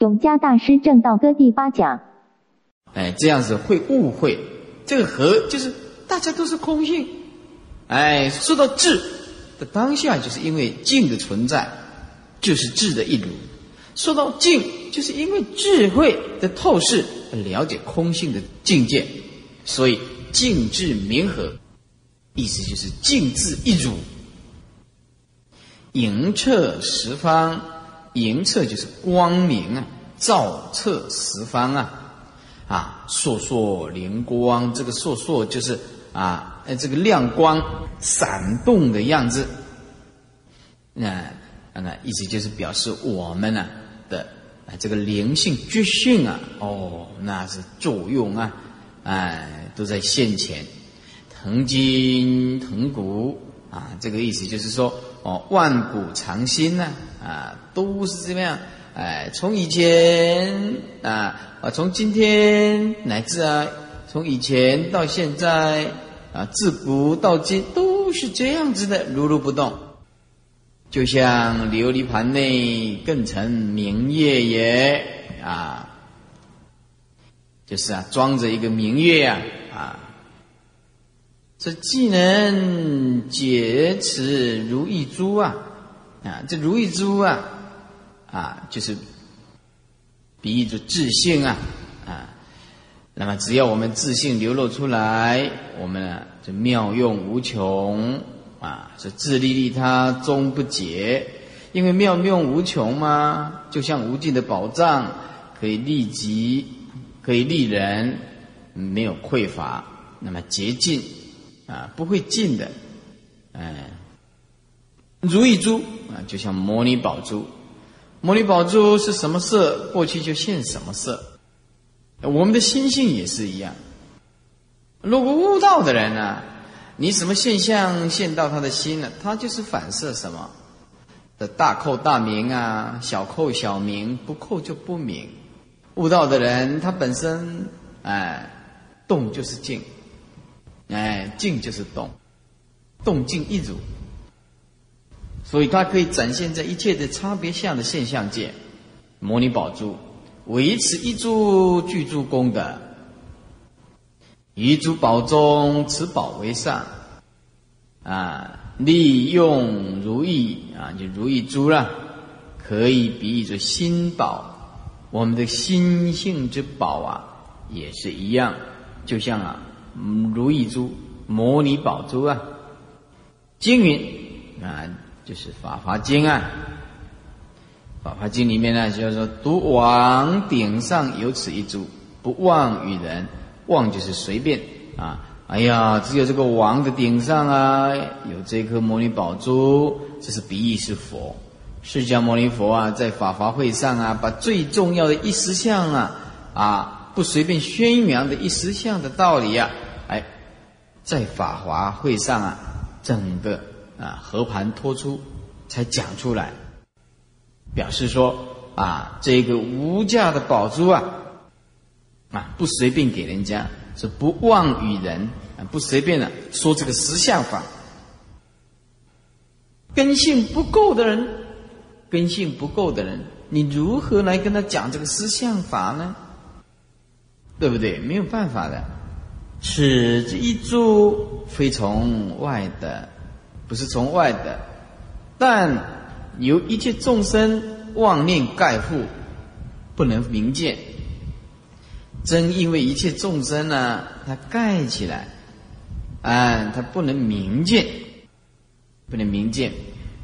永嘉大师正道歌第八讲。哎，这样子会误会，这个和就是大家都是空性。哎，说到智的当下，就是因为静的存在，就是智的一如；说到静，就是因为智慧的透视，了解空性的境界，所以静智明和，意思就是静智一如。莹彻十方，莹彻就是光明啊，照彻十方啊。啊，烁烁灵光，这个烁烁就是啊，呃，这个亮光闪动的样子。那那意思就是表示我们呢的啊这个灵性觉性啊，哦，那是作用啊，哎，都在现前，腾筋腾骨啊，这个意思就是说哦，万古长新呢，啊都是这样。哎，从以前啊啊，从今天乃至啊，从以前到现在啊，自古到今都是这样子的，如如不动，就像琉璃盘内更成明月也啊，就是啊，装着一个明月呀啊，这既能解此如意珠啊啊，这如意珠啊。啊，就是比喻着自信啊啊，那么只要我们自信流露出来，我们啊就妙用无穷啊，是自利利他终不竭，因为妙用无穷嘛，就像无尽的宝藏，可以利己，可以利人，没有匮乏，那么竭尽啊，不会尽的，哎，如意珠啊，就像摩尼宝珠。摩尼宝珠是什么色，过去就现什么色。我们的心性也是一样。如果悟道的人呢，你什么现象现到他的心呢？他就是反射什么的大扣大明啊，小扣小明，不扣就不明。悟道的人，他本身哎，动就是静，哎，静就是动，动静一如。所以它可以展现在一切的差别相的现象界，摩尼宝珠维持一珠具足功德，一珠宝中持宝为上，啊，利用如意啊，就如意珠了，可以比喻作心宝，我们的心性之宝啊，也是一样，就像啊，如意珠、摩尼宝珠啊，经云啊。就是《法华经》啊，《法华经》里面呢，就是说，独王顶上有此一珠，不妄与人。妄就是随便啊。哎呀，只有这个王的顶上啊，有这颗摩尼宝珠，这是比喻是佛。释迦牟尼佛啊，在法华会上啊，把最重要的一实相啊，啊，不随便宣扬的一实相的道理啊，哎，在法华会上啊，整个。啊，和盘托出，才讲出来，表示说啊，这个无价的宝珠啊，啊，不随便给人家，是不妄与人，啊，不随便的说这个实相法。根性不够的人，根性不够的人，你如何来跟他讲这个实相法呢？对不对？没有办法的，此一珠非从外的。不是从外的，但由一切众生妄念盖覆，不能明见。正因为一切众生呢，它盖起来，啊，它不能明见，不能明见。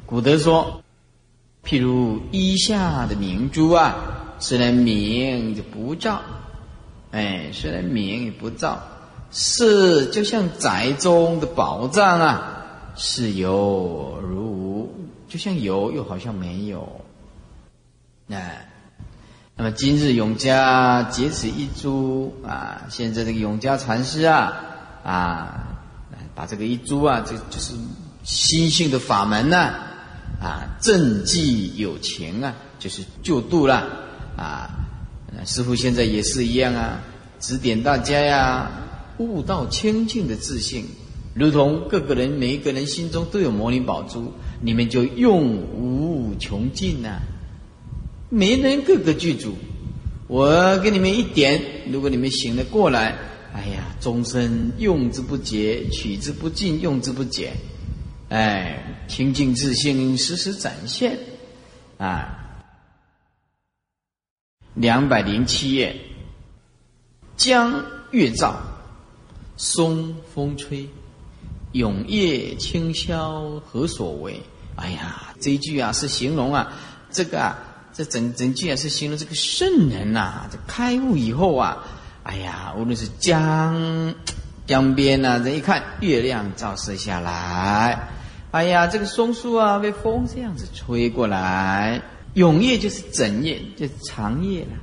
古德说，譬如衣下的明珠啊，虽然明就不照，哎，虽然明也不照，是就像宅中的宝藏啊。是有如无，就像有又好像没有。那，那么今日永嘉结此一珠啊，现在这个永嘉禅师啊啊，把这个一珠啊，这就是心性的法门呐啊，正济有情啊，就是救度了啊。师傅现在也是一样啊，指点大家呀，悟道清净的自信。如同各个人每一个人心中都有魔灵宝珠，你们就用无穷尽呐！没人个个具足。我给你们一点，如果你们醒了过来，哎呀，终身用之不竭，取之不尽，用之不竭，哎，清净自信时时展现，啊。两百零七页，江月照，松风吹，永夜清宵何所为？哎呀，这一句啊是形容啊，这个啊，这整整句啊是形容这个圣人呐，这开悟以后啊，哎呀，无论是江江边呐，人一看月亮照射下来，哎呀，这个松树啊被风这样子吹过来。永夜就是整夜，就是长夜了；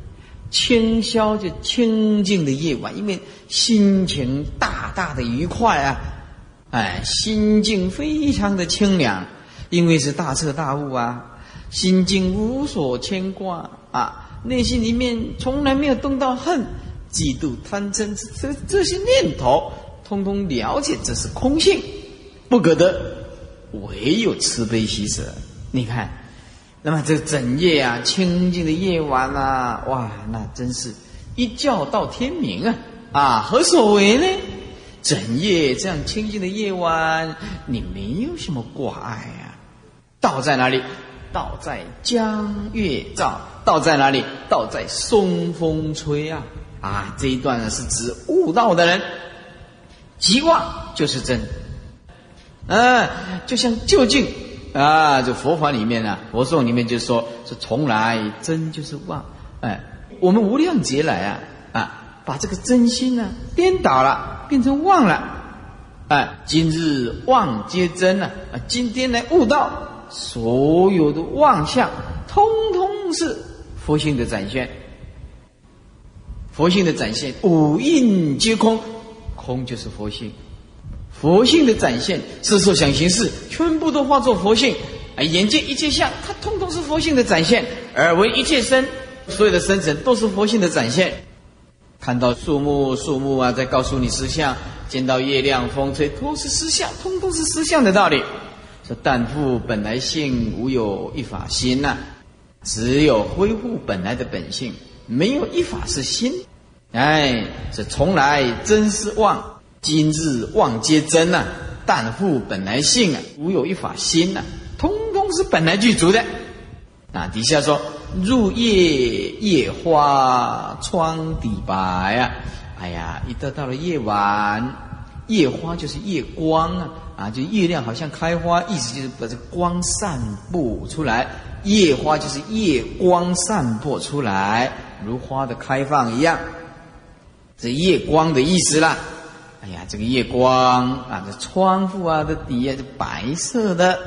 清宵就清静的夜晚，因为心情大大的愉快啊，哎，心境非常的清凉，因为是大彻大悟啊，心境无所牵挂啊，内心里面从来没有动到恨、嫉妒、贪嗔这这些念头，通通了解这是空性，不可得，唯有慈悲喜舍。你看。那么这整夜啊，清静的夜晚啊，哇，那真是一觉到天明啊！啊，何所为呢？整夜这样清静的夜晚，你没有什么挂碍啊。道在哪里？道在江月照。道在哪里？道在松风吹啊！啊，这一段呢是指悟道的人，即望就是真。嗯，就像就近。啊，这佛法里面呢，佛颂里面就说，是从来真就是妄，哎，我们无量劫来啊，啊，把这个真心呢颠倒了，变成妄了，哎，今日妄皆真了，啊，今天来悟道，所有的妄相，通通是佛性的展现，佛性的展现，五蕴皆空，空就是佛性。佛性的展现，色受想行识，全部都化作佛性。啊，眼见一切相，它通通是佛性的展现；耳闻一切声，所有的声尘都是佛性的展现。看到树木，树木啊，在告诉你实相；见到月亮，风吹，都是实相，通通是实相的道理。说但复本来性，无有一法心呐，只有恢复本来的本性，没有一法是心。哎，这从来真是妄。今日妄皆真呐，但复本来性啊，无有一法心呐，通通是本来具足的。啊，底下说入夜夜花窗底白啊，哎呀，一到到了夜晚，夜花就是夜光啊，啊，就月亮好像开花，意思就是把这光散布出来。夜花就是夜光散播出来，如花的开放一样，这夜光的意思啦。哎呀，这个夜光啊，这窗户啊的底下是白色的。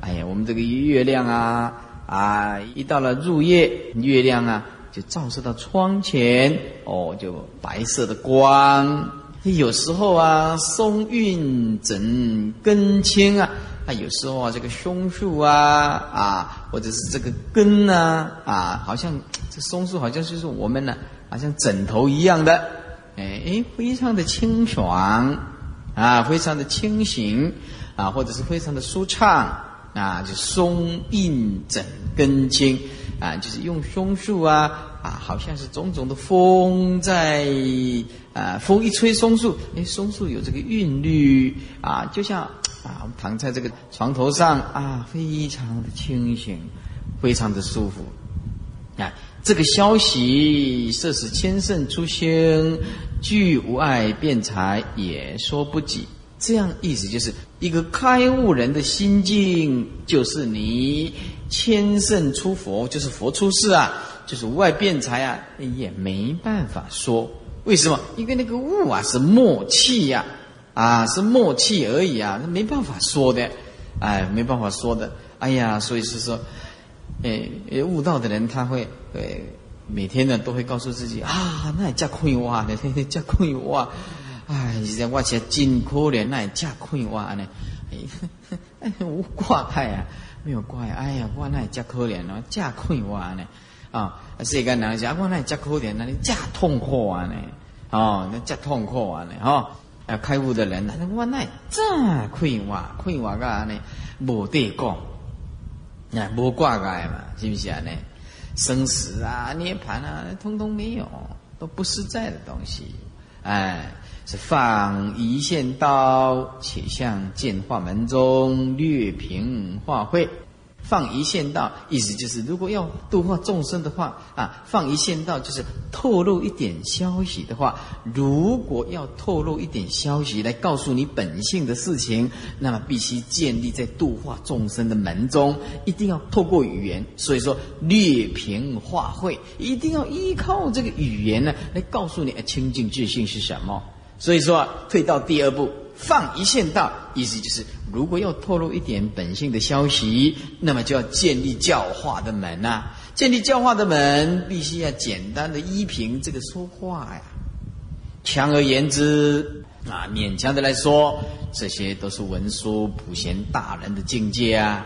哎呀，我们这个月亮啊啊，一到了入夜，月亮啊就照射到窗前，哦，就白色的光。有时候啊，松韵整根青啊，啊，有时候啊，这个松树啊啊，或者是这个根呢啊，好像这松树好像就是我们呢，好像枕头一样的。哎哎，非常的清爽啊，非常的清醒啊，或者是非常的舒畅啊，就松韵整根茎啊，就是用松树啊啊，好像是种种的风在啊，风一吹松树，哎，松树有这个韵律啊，就像啊，我们躺在这个床头上啊，非常的清醒，非常的舒服啊。这个消息，设使千圣出兴，具无碍辩才，也说不及。这样意思就是，一个开悟人的心境，就是你千圣出佛，就是佛出世啊，就是无碍辩才啊，也没办法说。为什么？因为那个悟啊，是默契呀，啊，是默契而已啊，那没办法说的，哎，没办法说的。哎呀，所以是说。诶，悟道的人他会，诶，每天呢都会告诉自己啊，那也加困哇呢，加困哇，哎，现在我真可怜，那也加困哇呢，哎，无挂碍啊，没有挂碍，哎呀，我那也加可怜了，加困哇呢，啊，世间人是啊我那也加可怜，那你加痛苦啊呢，哦，那加痛苦啊呢，哦，啊，开悟的人，那我那这困哇，困哇个呢，无地讲。那无挂碍嘛，是不是啊？呢，生死啊、涅盘啊，通通没有，都不实在的东西。哎，是放一线道，且向见化门中略评化会。放一线道，意思就是如果要度化众生的话啊，放一线道就是透露一点消息的话。如果要透露一点消息来告诉你本性的事情，那么必须建立在度化众生的门中，一定要透过语言。所以说略评化会，一定要依靠这个语言呢来告诉你清净自信是什么。所以说退到第二步。放一线道，意思就是，如果要透露一点本性的消息，那么就要建立教化的门呐。建立教化的门，必须要简单的依凭这个说话呀。强而言之啊，勉强的来说，这些都是文殊普贤大人的境界啊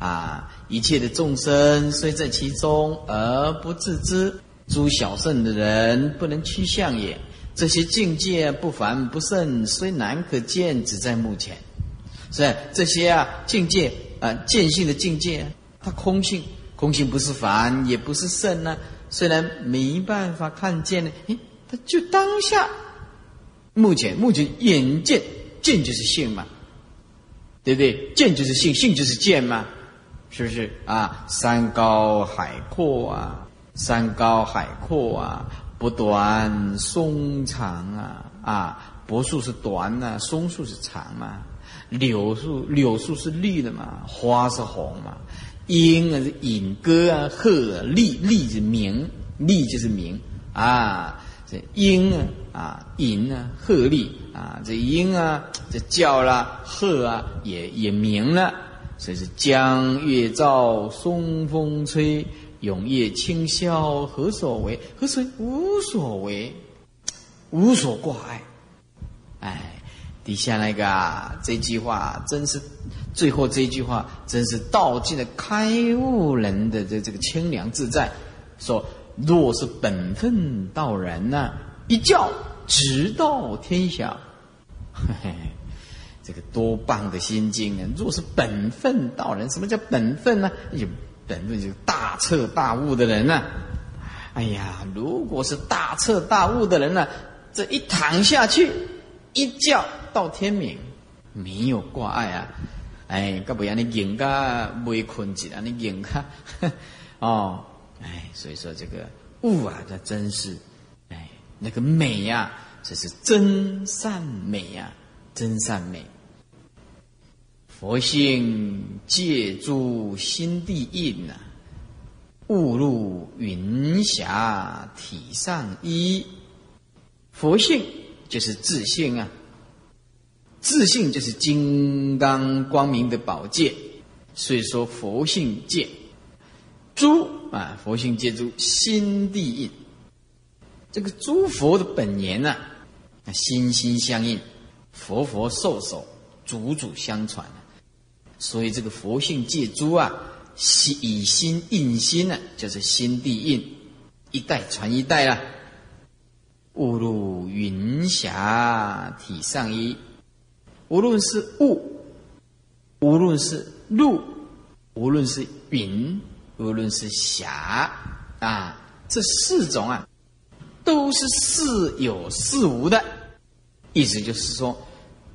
啊！一切的众生虽在其中而不自知，诸小圣的人不能趋向也。这些境界不凡不胜，虽难可见，只在目前。是这些啊境界啊见性的境界，它空性，空性不是凡，也不是圣呢。虽然没办法看见呢，诶，它就当下，目前目前眼见见就是性嘛，对不对？见就是性，性就是见嘛，是不是啊？山高海阔啊，山高海阔啊。不短松长啊啊，柏树是短呐，松树是长嘛，柳树柳树是绿的嘛，花是红嘛，莺啊是引歌啊，鹤丽丽是鸣，丽就是鸣啊，这莺啊啊引啊鹤丽啊，这莺啊这叫了，鹤啊也也鸣了，所以是江月照，松风吹。永夜清宵何所为？何所无所为？无所挂碍。哎，底下那个啊，这句话真是，最后这句话真是道尽了开悟人的这这个清凉自在。说若是本分道人呢，一叫直到天下。嘿嘿，这个多棒的心经啊！若是本分道人，什么叫本分呢？有。本分就是大彻大悟的人呢。哎呀，如果是大彻大悟的人呢，这一躺下去，一觉到天明，没有挂碍啊。哎，该不要你硬个没困起来，你硬个哦。哎，所以说这个悟啊，这真是哎那个美呀，这是真善美呀，真善美。佛性借助心地印呐，误入云霞体上衣。佛性就是自信啊，自信就是金刚光明的宝剑。所以说佛性借诸啊，佛性借助心地印。这个诸佛的本源呐，心心相印，佛佛授受，祖祖相传。所以这个佛性借诸啊，心以心印心呢，就是心地印，一代传一代啊。误入云霞体上衣，无论是雾，无论是露，无论是云，无论是霞啊，这四种啊，都是似有似无的，意思就是说。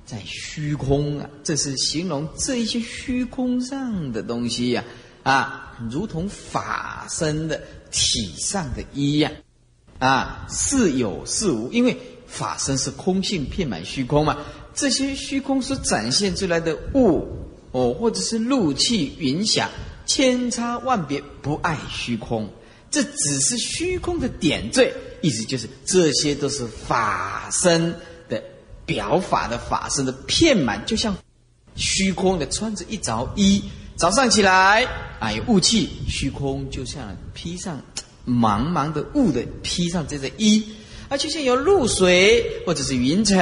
在虚空啊，这是形容这一些虚空上的东西呀，啊，如同法身的体上的一样，啊，似有似无，因为法身是空性，遍满虚空嘛。这些虚空所展现出来的物，哦，或者是露气云霞，千差万别，不爱虚空。这只是虚空的点缀，意思就是这些都是法身。表法的法身的片满，就像虚空的穿着一着衣。早上起来，啊，有雾气，虚空就像披上茫茫的雾的披上这件衣，啊，就像有露水或者是云层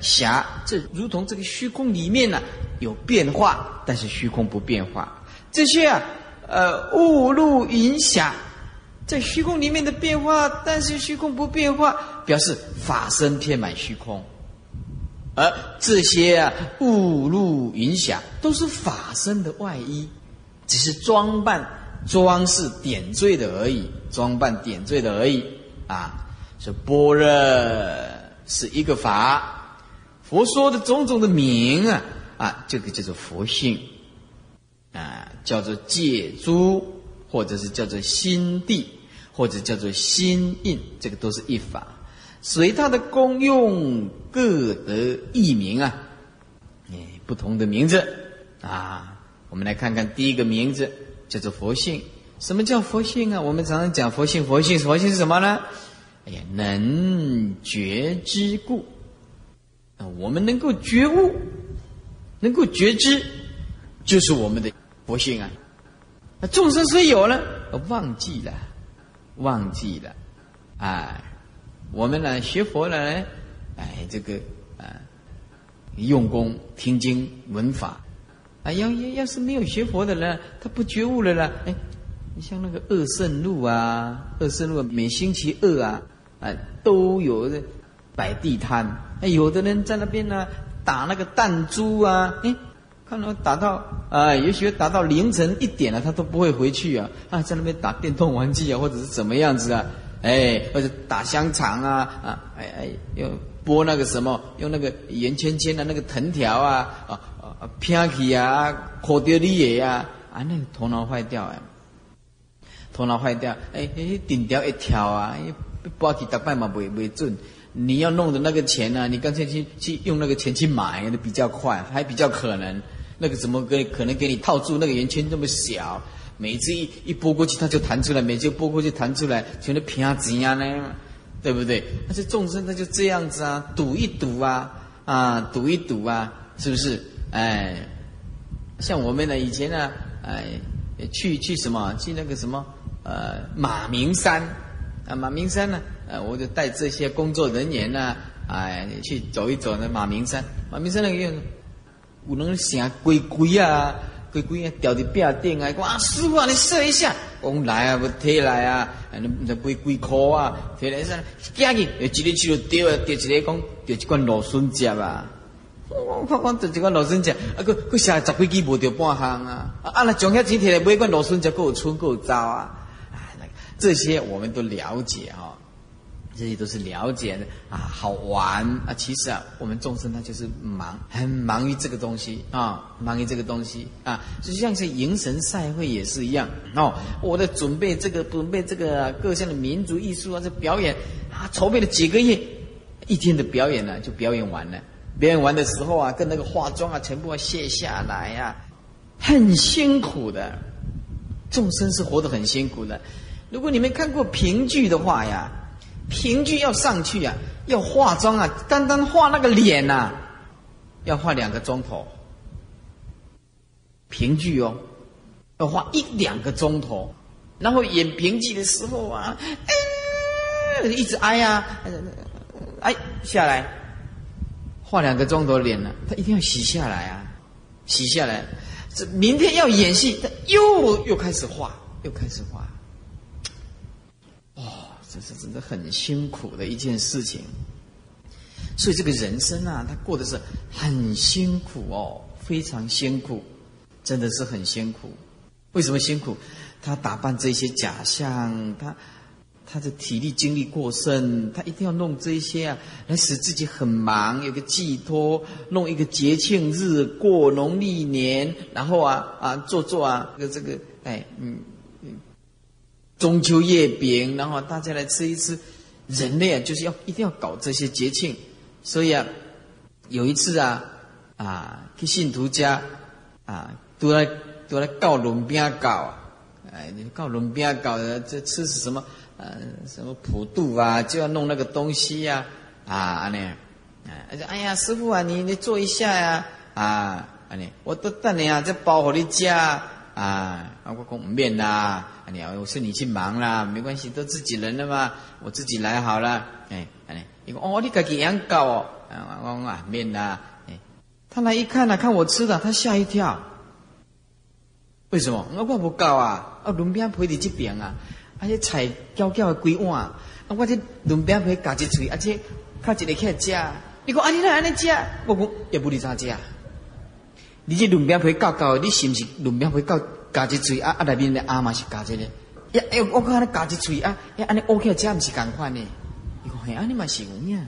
霞，这如同这个虚空里面呢有变化，但是虚空不变化。这些啊，呃，雾露云霞，在虚空里面的变化，但是虚空不变化，表示法身遍满虚空。而这些啊，雾露云霞都是法身的外衣，只是装扮装饰点缀的而已，装扮点缀的而已啊。说般若是一个法，佛说的种种的名啊啊，这个叫做佛性啊，叫做戒珠，或者是叫做心地，或者叫做心印，这个都是一法，随它的功用各得一名啊，哎，不同的名字啊。我们来看看第一个名字叫做佛性。什么叫佛性啊？我们常常讲佛性，佛性，佛性是什么呢？哎呀，能觉知故啊，我们能够觉悟，能够觉知，就是我们的佛性啊。那众生虽有了，忘记了，忘记了，哎，我们呢学佛了，哎，这个啊，用功听经闻法，啊，要要要是没有学佛的人，他不觉悟了呢，哎，你像那个二圣路啊，二圣路每星期二啊。哎，都有的摆地摊，哎，有的人在那边呢打那个弹珠啊，哎，看到打到啊，也许打到凌晨一点了，他都不会回去啊，啊，在那边打电动玩具啊，或者是怎么样子啊，哎，或者打香肠啊，啊，哎哎，用拨那个什么，用那个圆圈圈的那个藤条啊，啊啊，偏起啊，磕掉你也呀，啊，那个头脑坏掉哎，头脑坏掉，哎哎，顶掉一条啊，哎。包起大半嘛，不不准。你要弄的那个钱呢？你干脆去去用那个钱去买，那比较快，还比较可能。那个怎么给可能给你套住？那个圆圈这么小，每次一一拨过去，它就弹出来；每次拨过去弹出来，全都平钱啊呢，对不对？那些众生他就这样子啊，赌一赌啊，啊，赌一赌啊，是不是？哎，像我们呢，以前呢，哎，去去什么？去那个什么？呃，马鸣山。啊，马鸣山呢？呃，我就带这些工作人员呢，哎，去走一走那马鸣山。马鸣山那个有有人想龟龟啊，龟龟啊，吊伫壁顶啊，讲啊，师傅啊，你试一下。讲来啊，不提来啊，那那龟龟壳啊，摕来上，夹去，一个去就丢啊，丢一个讲，丢一罐芦笋汁啊。我我我丢一罐芦笋汁，啊，佮佮下十几支无着半项啊。啊，那将遐钱摕来买罐芦笋夹，够有春够有招啊。啊这些我们都了解哈，这些都是了解的啊，好玩啊。其实啊，我们众生他就是忙，很忙于这个东西啊，忙于这个东西啊。就像是迎神赛会也是一样哦，我在准备这个，准备这个各项的民族艺术啊，这表演啊，筹备了几个月，一天的表演呢就表演完了。表演完的时候啊，跟那个化妆啊，全部要卸下来呀，很辛苦的。众生是活得很辛苦的。如果你没看过评剧的话呀，评剧要上去啊，要化妆啊，单单画那个脸呐，要画两个钟头。评剧哦，要画一两个钟头，然后演评剧的时候啊，一直挨呀，哎下来，画两个钟头脸呢，他一定要洗下来啊，洗下来，这明天要演戏，他又又开始画，又开始画。这是真的很辛苦的一件事情，所以这个人生啊，他过的是很辛苦哦，非常辛苦，真的是很辛苦。为什么辛苦？他打扮这些假象，他他的体力精力过剩，他一定要弄这些啊，来使自己很忙，有个寄托，弄一个节庆日过农历年，然后啊啊做做啊，这个这个哎嗯。中秋月饼，然后大家来吃一吃。人类啊，就是要一定要搞这些节庆。所以啊，有一次啊，啊，去信徒家啊，都来都来告轮边搞，哎，你告轮边搞的，这吃是什么？呃，什么普渡啊，就要弄那个东西呀，啊，那样，哎，哎呀，师傅啊，你你坐一下呀，啊，啊你，我都等你啊，这包好你家。啊，啊，我讲唔免啦，我是你去忙啦，没关系，都自己人了嘛，我自己来好了。哎，哎，你讲哦，你自己养狗哦，啊，我讲啊，免啦。哎，他来一看呢，看我吃的，他吓一跳。为什么？我我不搞啊，啊，轮边陪你这边啊，而且菜搅搅的几碗，啊，我这轮边陪夹一嘴，而且靠一个起来吃。你讲啊，你来安尼吃，我讲也不理咋吃。你这轮边陪搞搞，你是不是轮边陪搞夹一嘴啊啊内面的阿嘛是夹这个，呀哎我看你夹一嘴啊，呀安尼 OK 这毋是共款呢？伊讲嘿，安尼嘛是有影，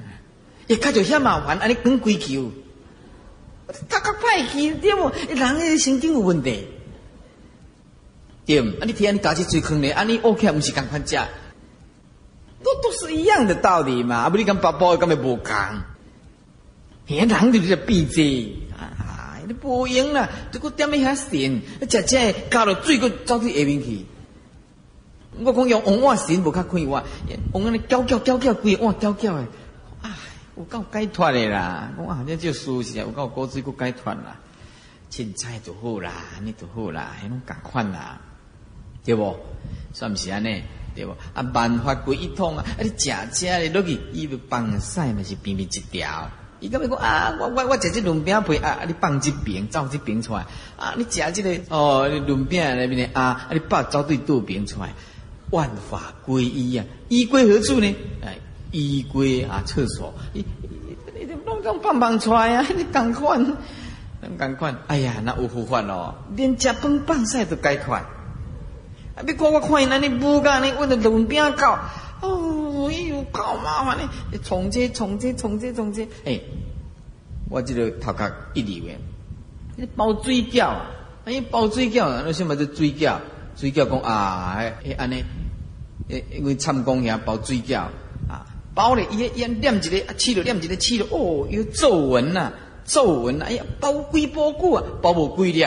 伊较就遐麻烦，安尼讲规球，较较歹去对无？人诶神经有问题，对毋，啊你听你夹一嘴坑咧，安尼乌起来毋是共款食，都都是一样的道理嘛，啊不你讲包包根本无共，嘿人就是闭嘴。你无用啦，这个点么遐神，食食加了水，个走去下面去。我讲用红瓦神无较快活，红安尼搅搅搅搅，规碗搅搅诶，唉，有够解脱诶啦。我啊，这就舒适啊，有够果水够解脱啦。凊彩就好啦，安尼就好啦，迄种共款啦，对无？算毋是安尼，对无？啊，万法归一统啊，啊，你食食的落去，伊要放屎嘛是边边一条。伊咁咪讲啊，我我我食这轮饼皮啊，你放这边，走这边出来啊，你食这个哦，轮饼那边的啊，你把走对肚边出来，万法归一啊，一归何处呢？哎，一归啊，厕所，你你你弄咁棒棒出来啊，你赶快，赶快，哎呀，那有福法咯，连食饭放屎都解快，啊，别看我看伊那你不干你，我的轮饼搞。哦，哎呦，好麻烦嘞！重接、重接、重接、重接。哎，我这个头壳一里面，你包水饺，哎，包水饺，那什么叫水饺？水饺讲啊，哎，安尼，诶，因为参公遐包水饺啊，包咧，伊伊念一个，起了念一个，起了，哦，有皱纹呐，皱纹呐，哎呀，包几包久啊，包不龟粒。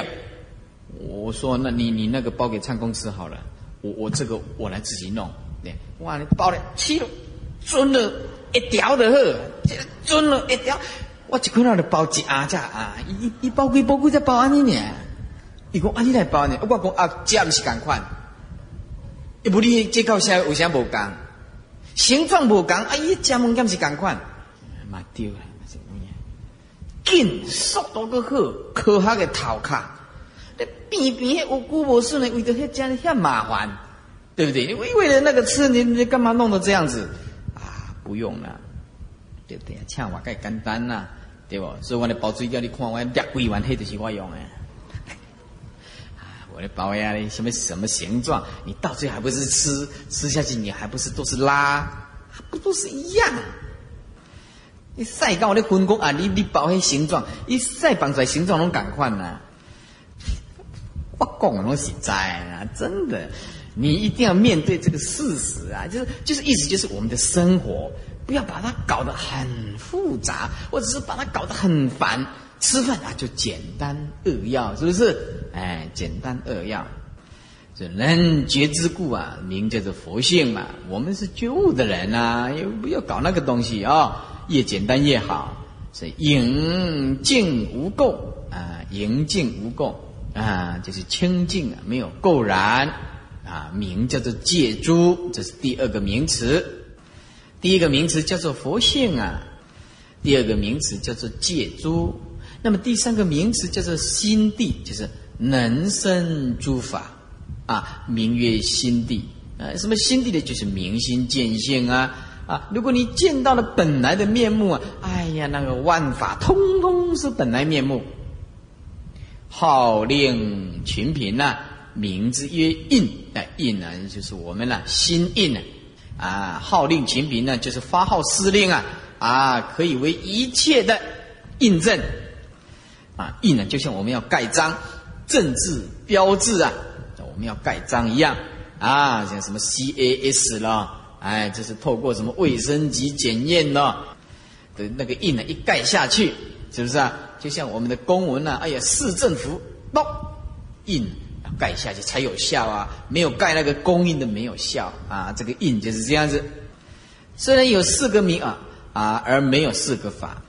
我说，那你你那个包给唱公吃好了，我我这个我来自己弄。哇！你包了七了，准了一条的好，准了一条。我一看到就包一阿只啊，一一包几包几才包安尼呢？伊讲安尼来包呢？我讲啊，这毋是共款，伊不你这靠啥？为啥无共？形状无共，啊，伊加物件是共款，嘛丢了，紧速度个好，科学的头壳，你边边有骨无顺的，为着遐真遐麻烦。对不对？你为为了那个吃，你你干嘛弄得这样子啊？不用了，对不对？抢我盖简单呐，对不？所以我的包水饺，你看我两几万，黑就是我用的。啊，我的包呀，什么什么形状？你到最后还不是吃吃下去？你还不是都是拉？不都是一样？你晒干我的分工啊！你你包黑形状，一晒绑出来形状拢赶快呐！我讲拢实在啊，真的。你一定要面对这个事实啊，就是就是意思就是我们的生活不要把它搞得很复杂，或者是把它搞得很烦。吃饭啊就简单扼要，是不是？哎，简单扼要。这人觉之故啊，名叫做佛性嘛。我们是觉悟的人呐，又不要搞那个东西啊，越简单越好。是宁静无垢啊，宁静无垢啊，就是清净啊，没有垢然。啊，名叫做戒珠，这是第二个名词。第一个名词叫做佛性啊，第二个名词叫做戒珠。那么第三个名词叫做心地，就是能生诸法啊，名曰心地。啊，什么心地呢？就是明心见性啊啊！如果你见到了本来的面目啊，哎呀，那个万法通通是本来面目，号令群品呐。名字曰印，哎，印呢就是我们呢心印呢，啊，号令秦平呢就是发号施令啊，啊，可以为一切的印证，啊，印呢就像我们要盖章、政治标志啊，我们要盖章一样啊，像什么 CAS 了，哎，这是透过什么卫生局检验呢的那个印呢一盖下去，是不是啊？就像我们的公文呢，哎呀，市政府啵印。盖下去才有效啊！没有盖那个供应的没有效啊！这个印就是这样子。虽然有四个名啊啊，而没有四个法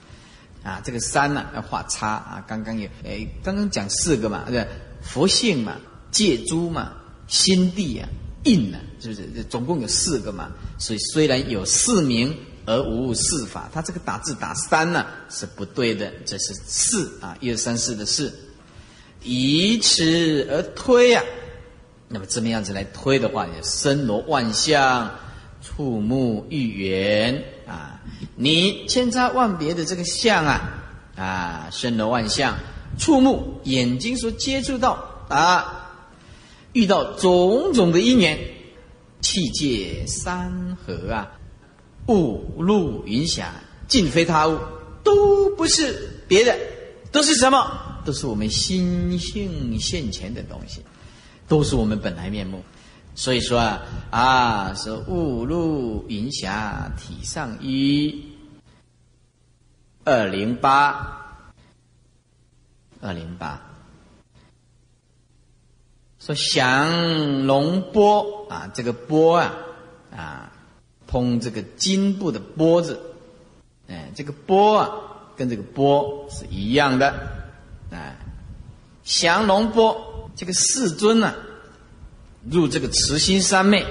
啊。这个三呢要画叉啊。刚刚有诶，刚刚讲四个嘛，对佛性嘛，戒诸嘛，心地啊，印呢，是不是？总共有四个嘛。所以虽然有四名而无四法，他这个打字打三呢是不对的，这是四啊，一二三四的四。以此而推啊，那么这么样子来推的话，也森罗万象，触目欲缘啊，你千差万别的这个相啊啊，森罗万象，触目眼睛所接触到啊，遇到种种的因缘，气界山河啊，雾露云霞，尽非他物，都不是别的，都是什么？都是我们心性现前的东西，都是我们本来面目。所以说啊，啊，是雾露云霞体上衣，二零八，二零八。说降龙波啊，这个波啊啊，通这个金部的波字，哎，这个波啊，跟这个波是一样的，哎，降龙波这个世尊呢，入这个慈心三昧，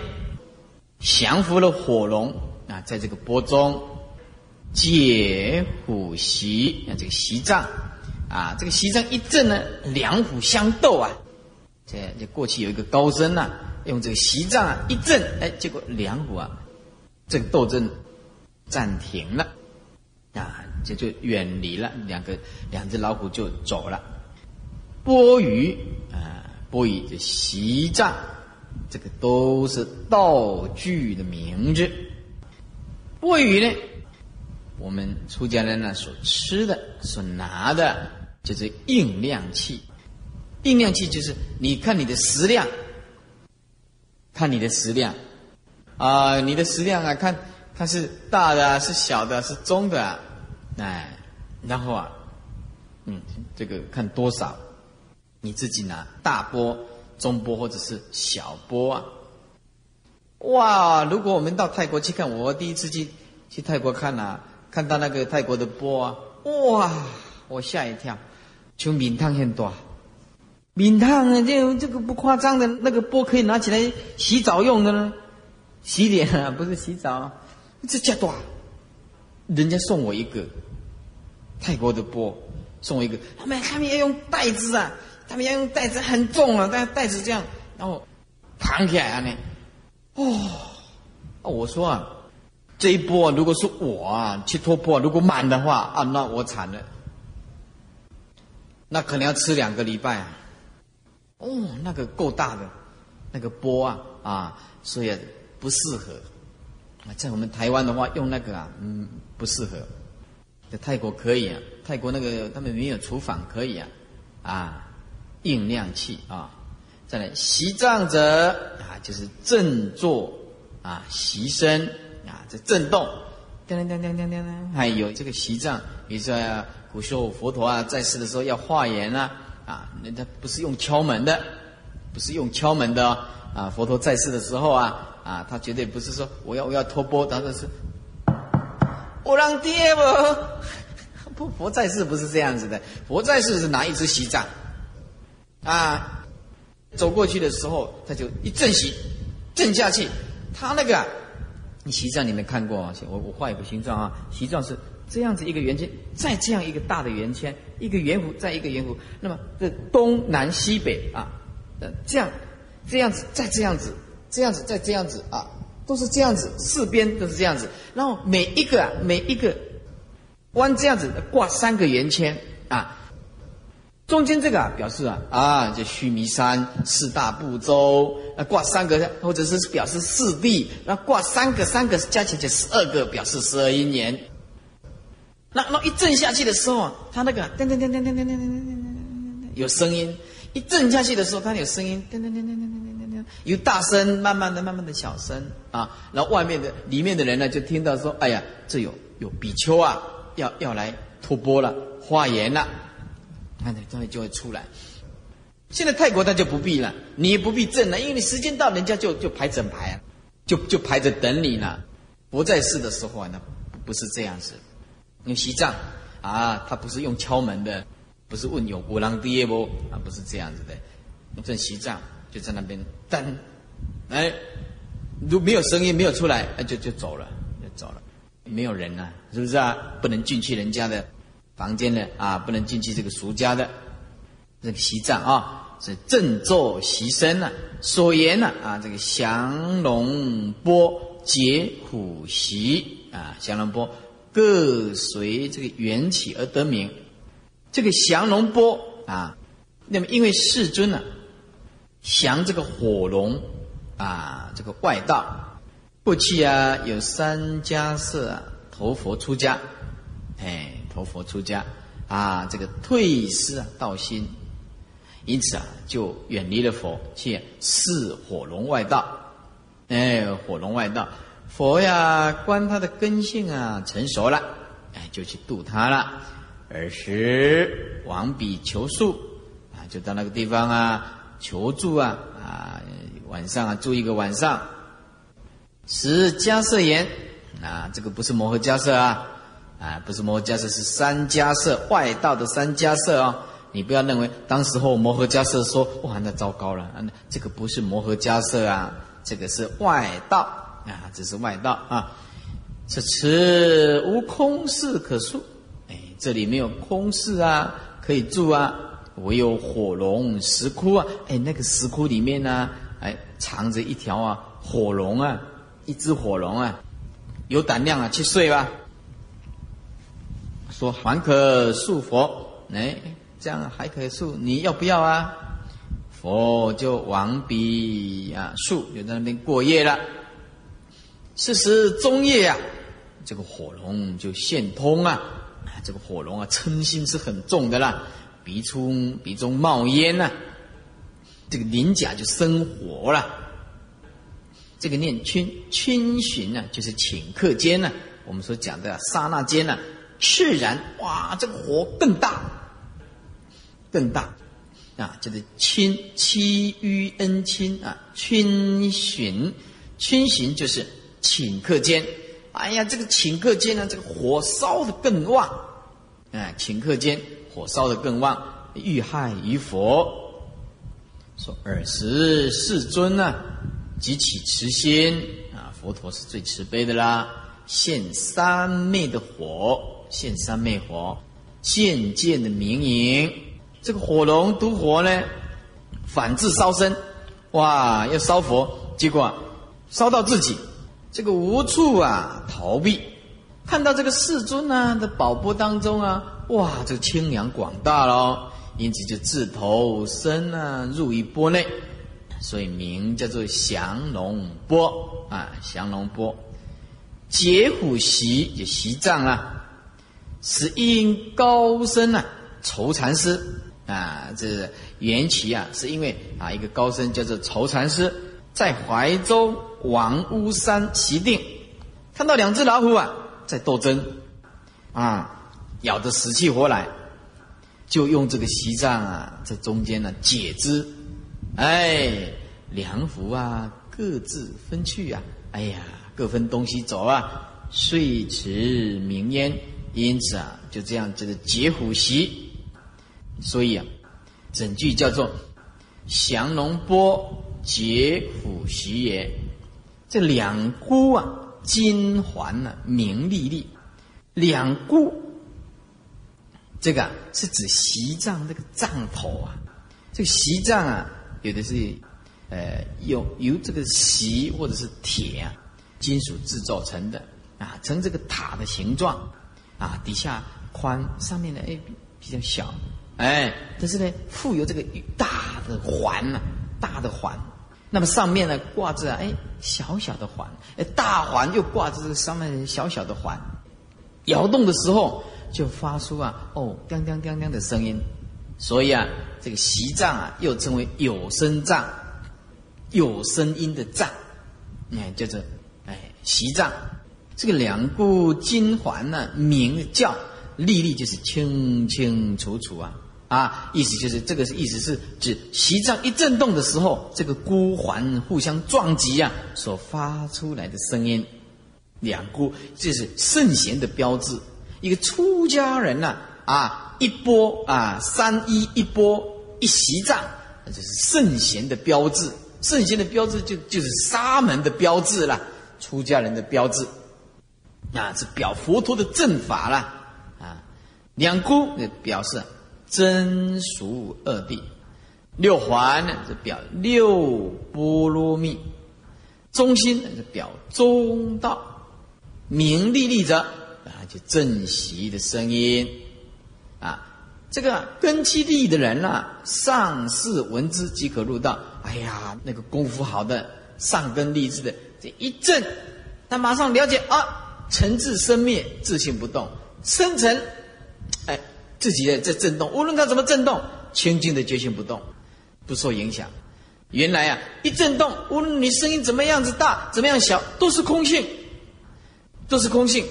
降服了火龙啊，在这个波中解虎袭啊，这个袭杖啊，这个袭杖一震呢，两虎相斗啊。这这过去有一个高僧呐，用这个席杖啊一震，哎，结果两虎啊，这个斗争暂停了，啊，这就远离了，两个两只老虎就走了。钵盂啊，钵盂这席杖，这个都是道具的名字。钵盂呢，我们出家人呢所吃的、所拿的，就是应量器。定量器就是你看你的食量，看你的食量，啊，你的食量啊，看它是大的，是小的，是中的，哎，然后啊，嗯，这个看多少，你自己拿大波、中波或者是小波啊。哇，如果我们到泰国去看，我第一次去去泰国看呐，看到那个泰国的波啊，哇，我吓一跳，就名堂很多。米烫啊，这这个不夸张的，那个波可以拿起来洗澡用的呢，洗脸啊，不是洗澡，这叫多。人家送我一个泰国的钵，送我一个，他们他们要用袋子啊，他们要用袋子很重啊，但袋子这样，然后扛起来啊呢，哦，我说啊，这一波如果是我啊去托钵，如果满的话啊，那我惨了，那可能要吃两个礼拜啊。哦，那个够大的，那个波啊啊，所以不适合。在我们台湾的话，用那个啊，嗯，不适合。在泰国可以啊，泰国那个他们没有厨房可以啊，啊，应量器啊。再来，席杖者啊，就是振作啊，习声啊，这震动，叮叮叮叮叮叮，还有这个席杖，比如说古时候佛陀啊在世的时候要化缘啊。啊，那他不是用敲门的，不是用敲门的啊！佛陀在世的时候啊，啊，他绝对不是说我要我要托钵，他说是，我让爹不，不佛在世不是这样子的，佛在世是拿一只席杖，啊，走过去的时候他就一震席，震下去，他那个，你席杖你没看过啊？我我画一个形状啊，席杖是。这样子一个圆圈，再这样一个大的圆圈，一个圆弧，再一个圆弧，那么这东南西北啊，这样，这样子，再这样子，这样子，再这样子啊，都是这样子，四边都是这样子，然后每一个啊，每一个弯这样子挂三个圆圈啊，中间这个啊表示啊啊，这须弥山四大部洲啊挂三个，或者是表示四地，那挂三个，三个加起来就十二个，表示十二因缘。那那一震下去的时候啊，它那个噔噔噔噔噔噔噔噔噔噔噔有声音；一震下去的时候，它有声音噔噔噔噔噔噔噔噔，由大声慢慢的、慢慢的小声啊。然后外面的、里面的人呢，就听到说：“哎呀，这有有比丘啊，要要来托钵了，化缘了。”看，这样就会出来。现在泰国他就不必了，你也不必震了，因为你时间到，人家就就排整排啊，就就排着等你呢。不在世的时候啊，那不是这样子。用西藏啊，他不是用敲门的，不是问有五郎爹不啊，不是这样子的。用西藏就在那边等，哎，如没有声音没有出来，那就就走了，就走了，没有人呐，是不是啊？不能进去人家的房间的啊，不能进去这个俗家的这个西藏啊，是振作习声啊，所言呐啊，这个降龙波解虎袭啊，降龙波。各随这个缘起而得名，这个降龙波啊，那么因为世尊呢，降这个火龙啊，这个外道。过去啊，有三家色啊，投佛出家，哎，投佛出家啊，这个退失啊道心，因此啊，就远离了佛，去视火龙外道。哎，火龙外道，佛呀，观他的根性啊成熟了，哎，就去度他了。尔时往彼求宿啊，就到那个地方啊求助啊啊，晚上啊住一个晚上。十迦舍言啊，这个不是摩诃迦舍啊，啊，不是摩诃迦舍，是三迦舍外道的三迦舍啊。你不要认为当时候摩诃迦舍说哇，那糟糕了啊，这个不是摩诃迦舍啊，这个是外道啊，这是外道啊。此此无空事可住，哎，这里没有空室啊，可以住啊，唯有火龙石窟啊，哎，那个石窟里面呢，哎，藏着一条啊火龙啊。一只火龙啊，有胆量啊，去睡吧。说还可恕佛，哎，这样还可以恕，你要不要啊？佛就往彼啊树，就在那边过夜了。是时中夜啊，这个火龙就现通啊，这个火龙啊，嗔心是很重的啦，鼻中鼻中冒烟呐，这个鳞甲就生火了。这个念逡逡巡呢，就是顷刻间呢，我们所讲的刹那间呢，炽然哇，这个火更大，更大。啊，就是亲七于恩亲啊，逡巡逡巡就是顷刻间，哎呀，这个顷刻间呢，这个火烧的更旺，哎，顷刻间火烧的更旺，遇害于佛，说尔时世尊呢。即起慈心啊，佛陀是最慈悲的啦。现三昧的火，现三昧火，渐渐的明盈。这个火龙毒火呢，反自烧身，哇，要烧佛，结果烧到自己，这个无处啊逃避。看到这个世尊呢的宝钵当中啊，哇，这清凉广大喽，因此就自投身啊入于钵内。所以名叫做降龙波啊，降龙波，解虎席就席藏啊，是因高僧啊，愁禅师。啊，这缘起啊，是因为啊，一个高僧叫做愁禅师，在怀州王屋山席定，看到两只老虎啊在斗争，啊，咬得死去活来，就用这个习藏啊，在中间呢解之。哎，两虎啊，各自分去啊！哎呀，各分东西走啊！遂持名烟，因此啊，就这样这个解虎席。所以啊，整句叫做“降龙波解虎席也”。这两孤啊，金环呢，明丽丽。两孤，这个是指席帐这个帐头啊，这个席帐啊。有的是，呃，用由这个锡或者是铁啊，金属制造成的啊，成这个塔的形状啊，底下宽，上面呢哎比较小，哎，但是呢富有这个大的环呐，大的环，那么上面呢挂着哎小小的环，哎大环又挂着这个上面小小的环，摇动的时候就发出啊哦叮叮叮叮的声音。所以啊，这个席藏啊，又称为有声藏，有声音的藏，你看叫做哎席藏。这个两部金环呢，名叫历历，就是清清楚楚啊啊，意思就是这个是意思是指习藏一震动的时候，这个孤环互相撞击啊，所发出来的声音。两孤这是圣贤的标志，一个出家人呐啊。一波啊，三一一波一席帐，这是圣贤的标志。圣贤的标志就就是沙门的标志了，出家人的标志，啊，是表佛陀的正法了啊。两姑表示真俗二谛，六环呢是表六波罗蜜，中心是表中道，名利利者啊，就正习的声音。啊，这个根基利的人啊，上士闻之即可入道。哎呀，那个功夫好的、上根立志的，这一震，他马上了解啊，沉至生灭，自性不动，生成，自己在在震动，无论它怎么震动，清净的觉性不动，不受影响。原来啊，一震动，无论你声音怎么样子大，怎么样小，都是空性，都是空性。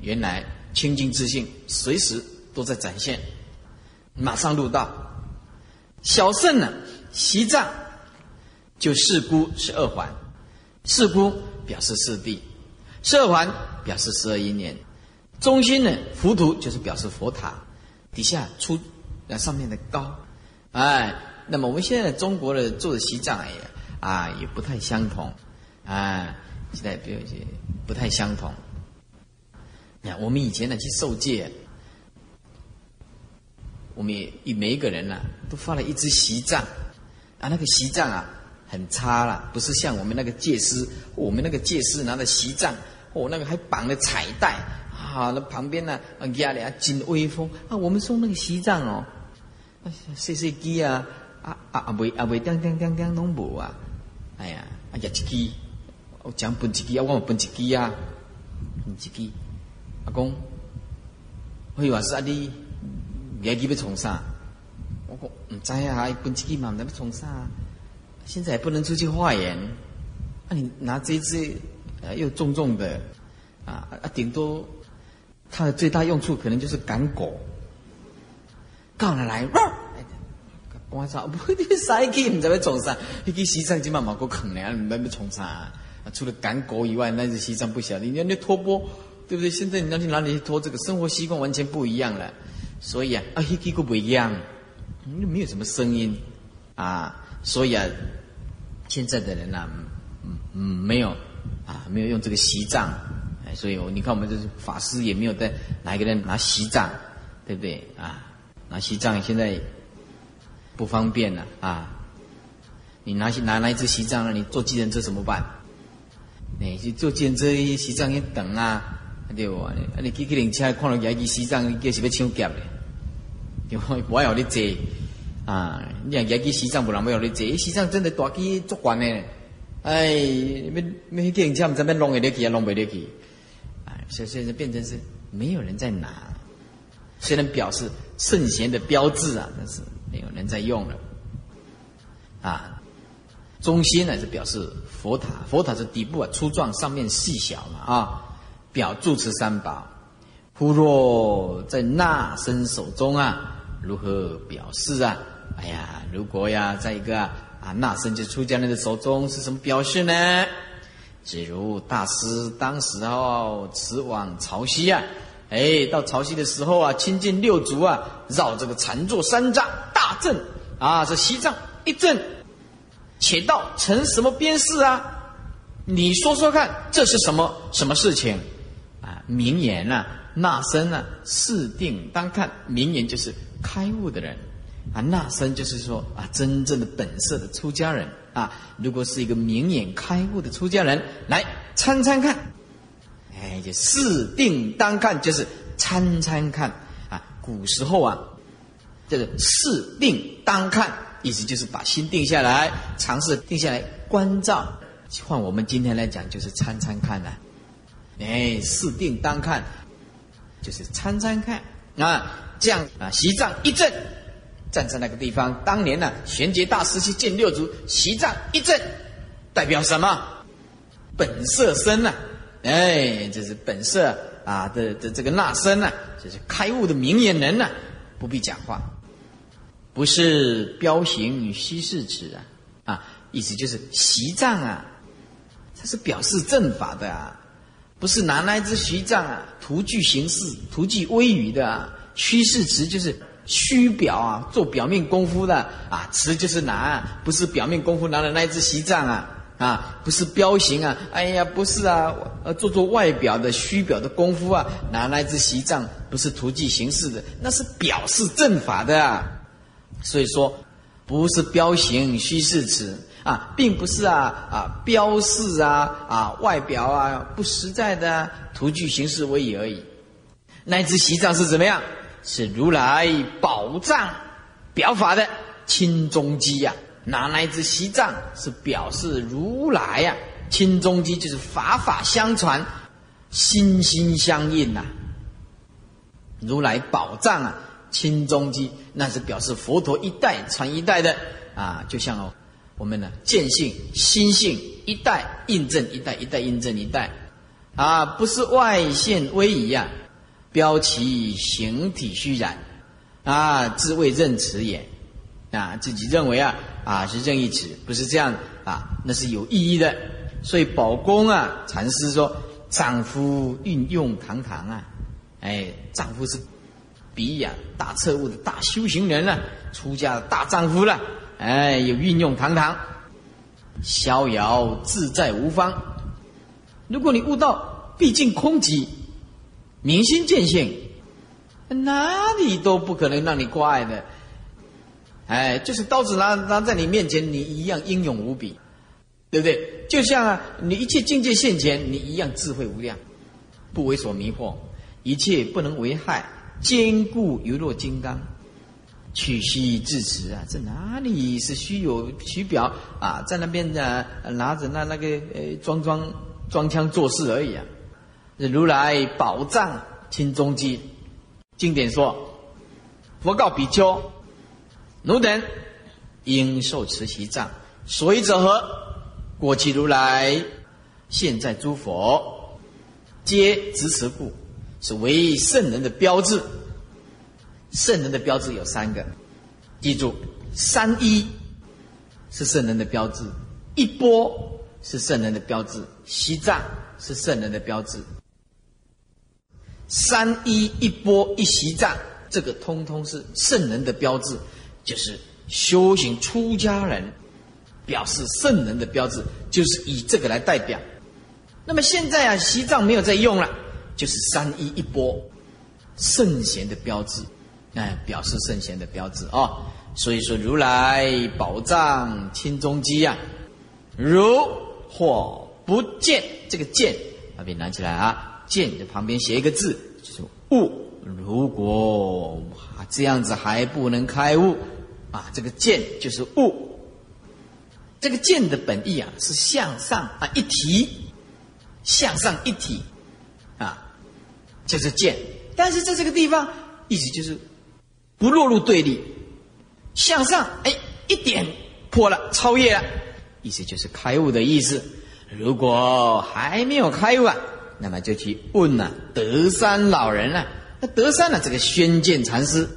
原来清净自性随时都在展现，马上入道。小圣呢，习藏就四孤是二环，四孤表示四谛，十二环表示十二因缘，中心呢，浮屠就是表示佛塔，底下出那上面的高，哎。那么我们现在中国的做的西藏也啊也不太相同，啊，现在比如些不太相同。你看我们以前呢去受戒，我们也每一个人呢都发了一只西藏，啊那个西藏啊很差了，不是像我们那个戒师，我们那个戒师拿着西藏，哦那个还绑了彩带，啊那旁边呢压了金威风啊，我们送那个西藏哦，C C 机啊。啊啊啊！未啊未，叮叮叮叮拢无啊！哎呀，啊一支，我讲分一支啊，我分一支啊，分一支。阿公，我以为是啊你，业绩要从啥？我讲唔知啊，分一支嘛，唔知要从啥？现在也不能出去化缘，啊你拿这支，呃又重重的，啊啊顶多，它的最大用处可能就是赶狗，告了来。我操！不，你塞去，唔知要从啥？你去西藏今晚冇够坑咧，唔知要从啥？除了赶狗以外，那是西藏不晓得。你那拖波，对不对？现在你要去哪里去拖？这个生活习惯完全不一样了。所以啊，啊，一个不一样，没有什么声音啊。所以啊，现在的人呐，嗯嗯，没有啊，没有用这个西藏。所以你看，我们这法师也没有在哪一个人拿西藏，对不对啊？拿西藏现在。不方便了啊！你拿拿拿一支西藏了，你坐计程车怎么办？你去坐计程车，西藏要等啊，对不？啊你去去领车看到一支西藏，你叫是要抢劫嘞？对不？我要你坐啊！你讲一支西藏不能没有你坐，西藏真的大机足惯呢。哎，没没计程车，唔知咩弄会得去啊，弄不得去。哎，所以现在变成是没有人在拿，虽然表示圣贤的标志啊，但是。没有人在用了，啊，中心呢是表示佛塔，佛塔是底部啊粗壮，上面细小嘛啊，表住持三宝。忽若在那僧手中啊，如何表示啊？哎呀，如果呀，在一个啊那僧就出家人的手中是什么表示呢？只如大师当时候辞往潮汐啊。哎，到潮汐的时候啊，亲近六祖啊，绕这个禅坐三丈大阵啊，这西藏一阵，且道成什么边事啊？你说说看，这是什么什么事情啊？名言呐，那僧呢，四定当看，名言就是开悟的人啊，那僧就是说啊，真正的本色的出家人啊。如果是一个明眼开悟的出家人，来参参看。哎，就四定当看，就是参参看啊。古时候啊，这个四定当看，意思就是把心定下来，尝试定下来关照。换我们今天来讲，就是参参看了。哎，四定当看，就是参参看啊。这样啊，西藏一震，站在那个地方，当年呢，玄觉大师去见六祖，席藏一震，代表什么？本色身呐。哎，这是本色啊的的这个纳身呐，这是开悟的明眼人呐，不必讲话，不是彪形虚饰齿啊啊，意思就是习藏啊，它是表示正法的啊，不是拿那只习藏啊，图具形式、图具威仪的啊，虚饰词就是虚表啊，做表面功夫的啊，词就是拿，不是表面功夫拿的那一只习藏啊。啊，不是彪形啊！哎呀，不是啊！呃，做做外表的虚表的功夫啊，拿那只席杖，不是图具形式的，那是表示正法的。啊。所以说，不是彪形虚饰词啊，并不是啊啊标示啊啊外表啊不实在的图具形式为已而已。那只席杖是怎么样？是如来宝藏表法的清中基呀！拿来自西藏是表示如来呀，清中基就是法法相传，心心相印呐。如来宝藏啊，清中基那是表示佛陀一代传一代的啊，就像我们呢见性心性一代印证一代，一代印证一代啊，不是外现威仪呀，标其形体虚然啊，自谓认词也啊，自己认为啊啊是任意词，不是这样啊，那是有意义的。所以宝公啊禅师说，丈夫运用堂堂啊。哎，丈夫是比呀大彻悟的大修行人了，出家的大丈夫了。哎，有运用堂堂，逍遥自在无方。如果你悟到毕竟空寂，明心见性，哪里都不可能让你挂碍的。哎，就是刀子拿拿在你面前，你一样英勇无比，对不对？就像啊，你一切境界现前，你一样智慧无量，不为所迷惑。一切不能为害，坚固犹若金刚。取虚至持啊，这哪里是虚有虚表啊？在那边的拿着那那个呃装装装腔作势而已啊！如来宝藏清中基，经典说：佛告比丘，汝等应受持其藏，所以者何？过去如来，现在诸佛，皆执持故。是为圣人的标志。圣人的标志有三个，记住：三一是圣人的标志，一波是圣人的标志，西藏是圣人的标志。三一一波一西藏，这个通通是圣人的标志，就是修行出家人表示圣人的标志，就是以这个来代表。那么现在啊，西藏没有在用了。就是三一一波，圣贤的标志，哎，表示圣贤的标志啊。所以说，如来宝藏清中基啊，如或不见这个见，把笔拿起来啊，见的旁边写一个字，就是悟。如果这样子还不能开悟啊，这个见就是悟。这个见的本意啊，是向上啊一提，向上一提，啊。就是见，但是在这个地方，意思就是不落入对立，向上，哎，一点破了，超越了，意思就是开悟的意思。如果还没有开悟啊，那么就去问呐，德山老人啊。那德山呢，这个宣鉴禅师，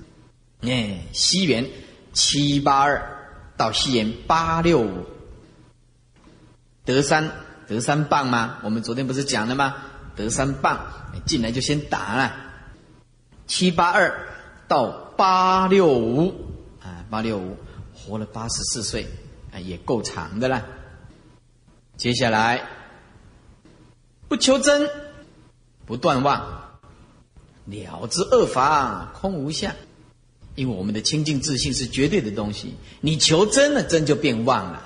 哎，西元七八二到西元八六五，德山德山棒吗？我们昨天不是讲了吗？德山棒进来就先打了，七八二到八六五啊，八六五活了八十四岁啊，也够长的了。接下来不求真，不断妄，了知二法空无相。因为我们的清净自信是绝对的东西，你求真了，真就变妄了。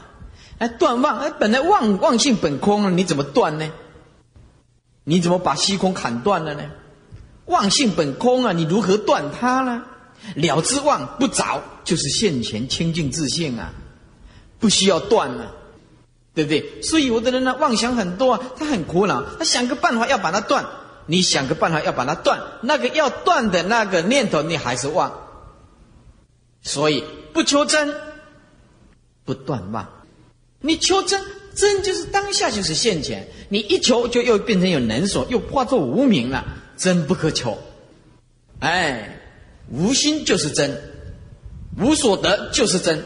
哎，断妄，哎，本来妄妄性本空，你怎么断呢？你怎么把虚空砍断了呢？妄性本空啊，你如何断它呢？了知妄不着，就是现前清净自信啊，不需要断了，对不对？所以有的人呢，妄想很多啊，他很苦恼，他想个办法要把它断。你想个办法要把它断，那个要断的那个念头，你还是妄。所以不求真，不断妄。你求真。真就是当下就是现前，你一求就又变成有能所，又化作无名了。真不可求，哎，无心就是真，无所得就是真，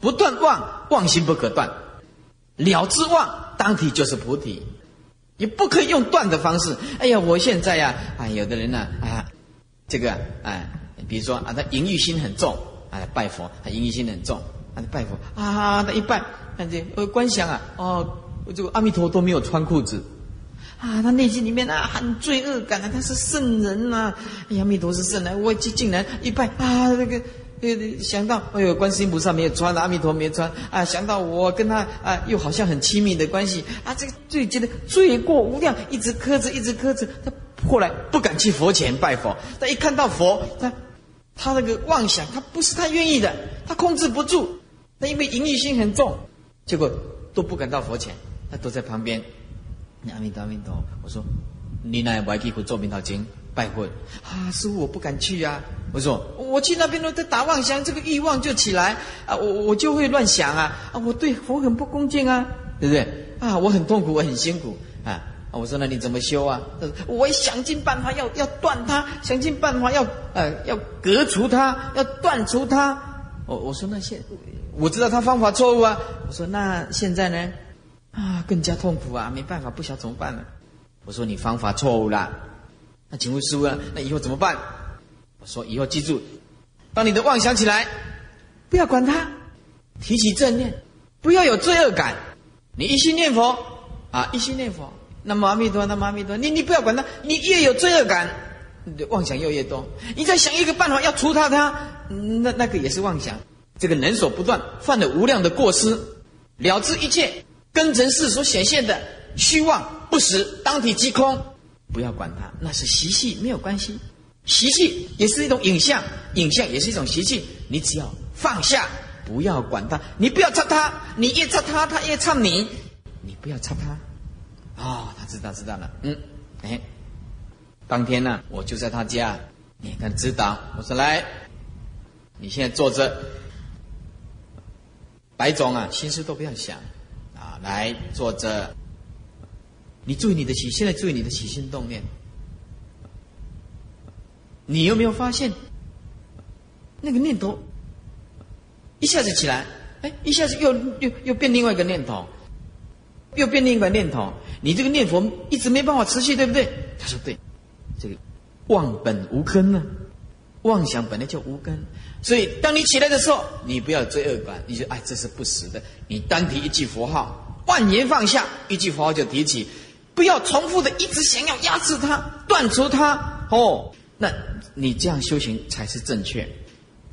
不断妄，妄心不可断，了之妄当体就是菩提，你不可以用断的方式。哎呀，我现在呀，啊，有的人呢，啊，这个，哎，比如说啊，他淫欲心很重，啊，拜佛，他淫欲心很重，啊，拜佛，啊，他一拜。看这呃，观想啊，哦，这个阿弥陀都没有穿裤子，啊，他内心里面啊很罪恶感啊，他是圣人呐，阿弥陀是圣人，我竟竟然一拜啊，那个对对想到哎呦，观世音菩萨没有穿，阿弥陀没有穿啊，想到我跟他啊又好像很亲密的关系啊，这个最觉得罪过无量，一直磕着，一直磕着，他后来不敢去佛前拜佛，他一看到佛，他他那个妄想，他不是他愿意的，他控制不住。他因为淫欲心很重，结果都不敢到佛前，他都在旁边。阿弥陀阿弥陀，我说你那不爱去做明道经拜会啊？师傅我不敢去啊。我说我去那边都在打妄想，这个欲望就起来啊，我我就会乱想啊啊！我对佛很不恭敬啊，对不对啊？我很痛苦，我很辛苦啊。我说那你怎么修啊？我想尽办法要要断它，想尽办法要呃要革除它，要断除它。我我说那现我知道他方法错误啊。我说那现在呢？啊，更加痛苦啊，没办法，不晓怎么办了。我说你方法错误了。那请问师傅啊，那以后怎么办？我说以后记住，当你的妄想起来，不要管它，提起正念，不要有罪恶感。你一心念佛啊，一心念佛。那么阿弥陀，那么阿弥陀，你你不要管他，你越有罪恶感，你的妄想又越多。你再想一个办法要除他，他那那个也是妄想。这个人所不断，犯了无量的过失，了知一切根尘世所显现的虚妄不实，当体即空。不要管他，那是习气，没有关系。习气也是一种影像，影像也是一种习气。你只要放下，不要管他，你不要插他，你越插他，他越插你，你不要插他。啊，他知道知道了，嗯，哎，当天呢，我就在他家，你看指导，我说来，你现在坐着，白总啊，心思都不要想，啊，来坐着，你注意你的起，现在注意你的起心动念，你有没有发现，那个念头一下子起来，哎，一下子又又又变另外一个念头。又变另一个念头，你这个念佛一直没办法持续，对不对？他说对，这个妄本无根呢，妄想本来就无根，所以当你起来的时候，你不要罪恶感，你就哎这是不实的，你单提一句佛号，万言放下，一句佛号就提起，不要重复的一直想要压制它、断除它哦，那你这样修行才是正确。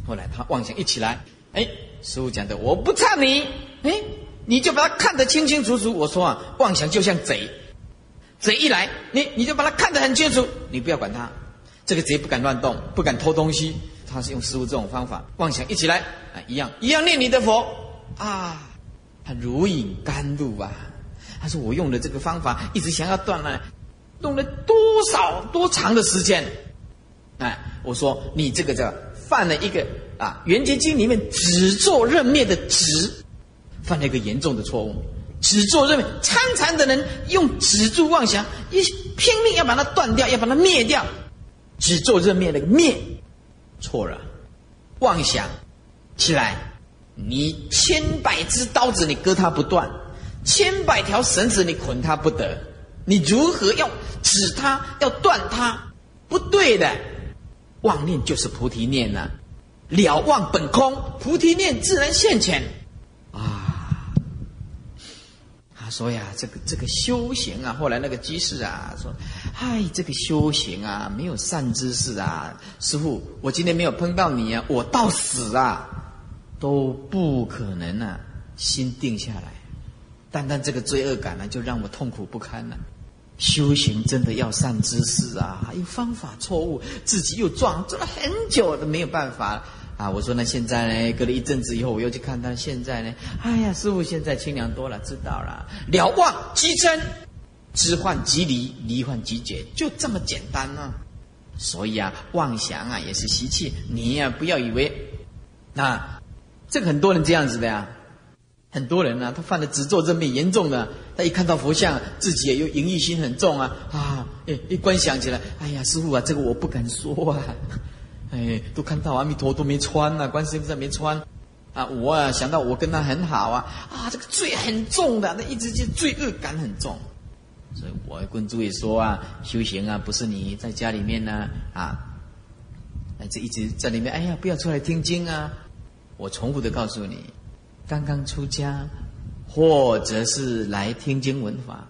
后来他妄想一起来，哎，师傅讲的我不差你，哎。你就把它看得清清楚楚。我说啊，妄想就像贼，贼一来，你你就把它看得很清楚，你不要管他。这个贼不敢乱动，不敢偷东西。他是用师傅这种方法，妄想一起来啊，一样一样念你的佛啊，他如饮甘露啊。他说我用的这个方法，一直想要断了，用了多少多长的时间？哎，我说你这个叫犯了一个啊，《圆觉经》里面只做任灭的止。犯了一个严重的错误，只做认为参禅的人用止住妄想，一拼命要把它断掉，要把它灭掉，只做认灭那个灭，错了，妄想起来，你千百只刀子你割它不断，千百条绳子你捆他不得，你如何要止他，要断他？不对的，妄念就是菩提念呐，了妄本空，菩提念自然现前。他说呀，这个这个修行啊，后来那个居士啊说，嗨，这个修行啊，没有善知识啊，师傅，我今天没有碰到你啊，我到死啊都不可能啊，心定下来，单单这个罪恶感呢，就让我痛苦不堪了。修行真的要善知识啊，还有方法错误，自己又撞撞了很久都没有办法。啊，我说那现在呢？隔了一阵子以后，我又去看他。现在呢？哎呀，师傅现在清凉多了，知道了。了望即真，知幻即离，离幻即解，就这么简单呢。所以啊，妄想啊也是习气。你呀，不要以为啊，这个很多人这样子的呀。很多人呢，他犯的执着认命严重的，他一看到佛像，自己也有淫欲心很重啊啊！一一观想起来，哎呀，师傅啊，这个我不敢说啊。哎，都看到阿弥陀都没穿呐，观世音菩萨没穿，啊，我啊想到我跟他很好啊，啊，这个罪很重的，那一直就罪恶感很重，所以我跟诸位说啊，修行啊，不是你在家里面呢啊，这一直在里面，哎呀，不要出来听经啊，我重复的告诉你，刚刚出家，或者是来听经闻法。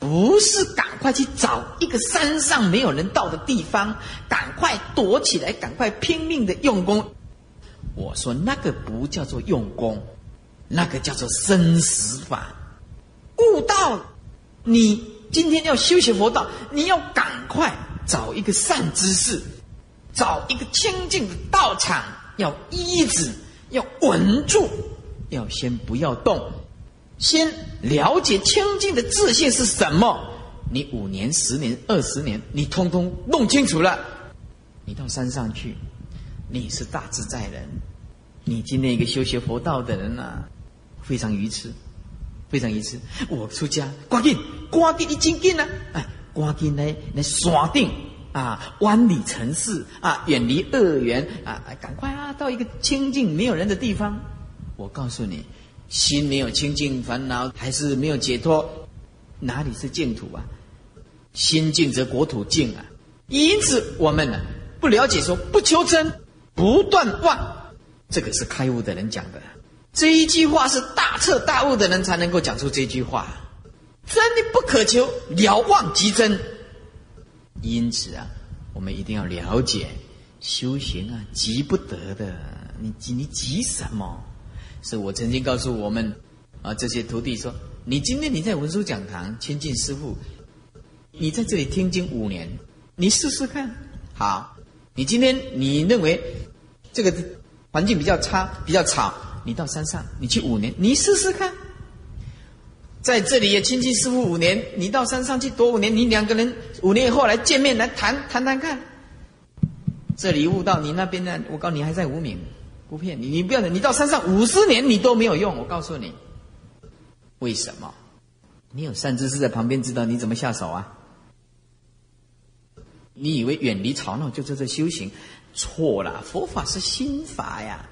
不是赶快去找一个山上没有人到的地方，赶快躲起来，赶快拼命的用功。我说那个不叫做用功，那个叫做生死法。悟道，你今天要修习佛道，你要赶快找一个善知识，找一个清净的道场，要依止，要稳住，要先不要动，先了解清净的自信是什么。你五年、十年、二十年，你通通弄清楚了，你到山上去，你是大自在人。你今天一个修学佛道的人呐，非常愚痴，非常愚痴。我出家，赶紧，赶紧，你紧紧啊！哎，赶紧来来锁定啊，万里尘世啊，远离恶缘啊，赶快啊，到一个清净没有人的地方。我告诉你，心没有清净，烦恼还是没有解脱，哪里是净土啊？心净则国土净啊！因此我们呢不了解说不求真，不断妄，这个是开悟的人讲的。这一句话是大彻大悟的人才能够讲出这句话。真的不可求，了忘即真。因此啊，我们一定要了解修行啊，急不得的。你急你急什么？是我曾经告诉我们啊这些徒弟说：你今天你在文殊讲堂亲近师父。你在这里听经五年，你试试看。好，你今天你认为这个环境比较差、比较吵，你到山上，你去五年，你试试看。在这里也亲近师傅五年，你到山上去躲五年，你两个人五年以后来见面来谈谈谈看。这里悟道，你那边呢？我告诉你还在无名，不骗你，你不要你到山上五十年你都没有用，我告诉你，为什么？你有善知识在旁边，知道你怎么下手啊？你以为远离吵闹就叫做修行？错了，佛法是心法呀，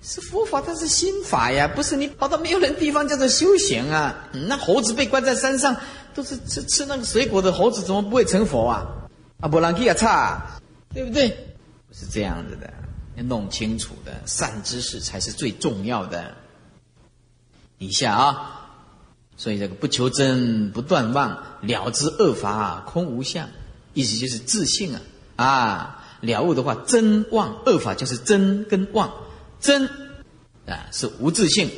是佛法，它是心法呀，不是你跑到没有人地方叫做修行啊。那猴子被关在山上，都是吃吃那个水果的猴子，怎么不会成佛啊？啊，不然给也差，对不对？是这样子的，要弄清楚的，善知识才是最重要的。以下啊，所以这个不求真，不断妄，了知恶法空无相。意思就是自信啊啊！了悟的话，真妄二法就是真跟妄，真啊是无自信，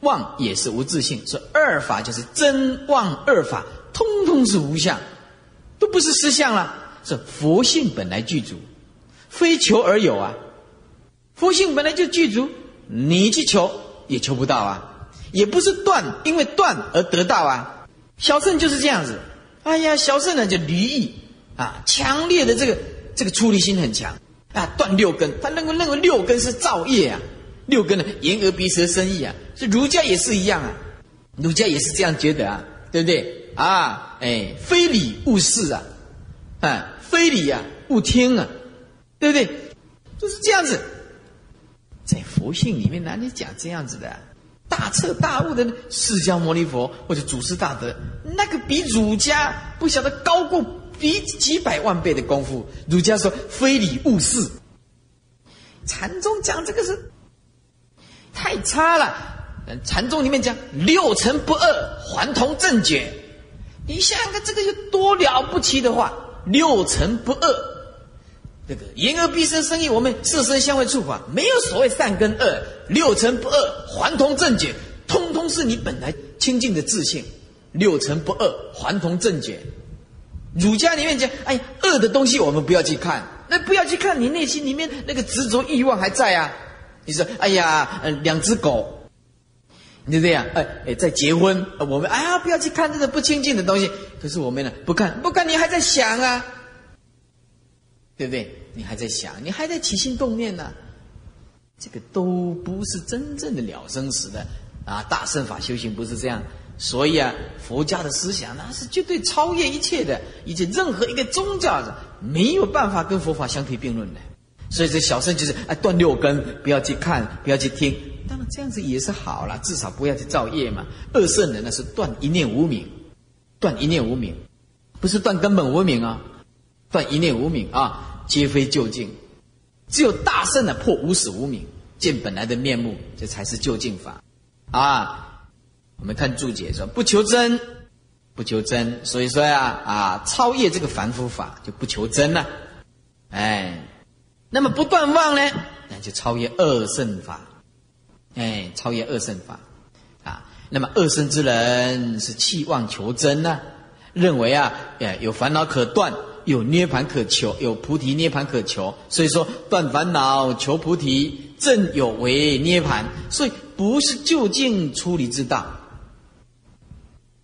妄也是无自信，所以二法就是真妄二法，通通是无相，都不是实相了。是佛性本来具足，非求而有啊！佛性本来就具足，你去求也求不到啊！也不是断，因为断而得到啊！小圣就是这样子，哎呀，小圣呢就离异。啊，强烈的这个这个出离心很强啊，断六根，他认为认为六根是造业啊，六根呢，眼耳鼻舌身意啊，是儒家也是一样啊，儒家也是这样觉得啊，对不对啊？哎，非礼勿视啊，啊，非礼啊勿听啊，对不对？就是这样子，在佛性里面哪里讲这样子的？大彻大悟的释迦牟尼佛或者祖师大德，那个比儒家不晓得高过。比几百万倍的功夫，儒家说非礼勿视。禅宗讲这个是太差了。禅宗里面讲六尘不二，还同正觉。你想想看，这个有多了不起的话？六尘不二，这个言而必生生意，我们色身相位触法，没有所谓善跟恶。六尘不二，还同正觉，通通是你本来清净的自信。六尘不二，还同正觉。儒家里面讲，哎，恶的东西我们不要去看，那不要去看，你内心里面那个执着欲望还在啊。你说，哎呀，呃，两只狗，你就这样，哎哎，在结婚，我们哎呀，不要去看这个不清净的东西。可是我们呢，不看，不看，你还在想啊，对不对？你还在想，你还在起心动念呢。这个都不是真正的了生死的啊！大圣法修行不是这样。所以啊，佛家的思想那是绝对超越一切的，以及任何一个宗教的没有办法跟佛法相提并论的。所以这小圣就是哎断六根，不要去看，不要去听。当然这样子也是好了，至少不要去造业嘛。二圣人呢是断一念无明，断一念无明，不是断根本无明啊，断一念无明啊，皆非究竟。只有大圣的破无始无明，见本来的面目，这才是究竟法啊。我们看注解说不求真，不求真，所以说呀啊，超越这个凡夫法就不求真了，哎，那么不断妄呢，那就超越二圣法，哎，超越二圣法，啊，那么二圣之人是弃妄求真呢，认为啊，哎，有烦恼可断，有涅盘可求，有菩提涅盘可求，所以说断烦恼求菩提，正有为涅盘，所以。不是就近出离之道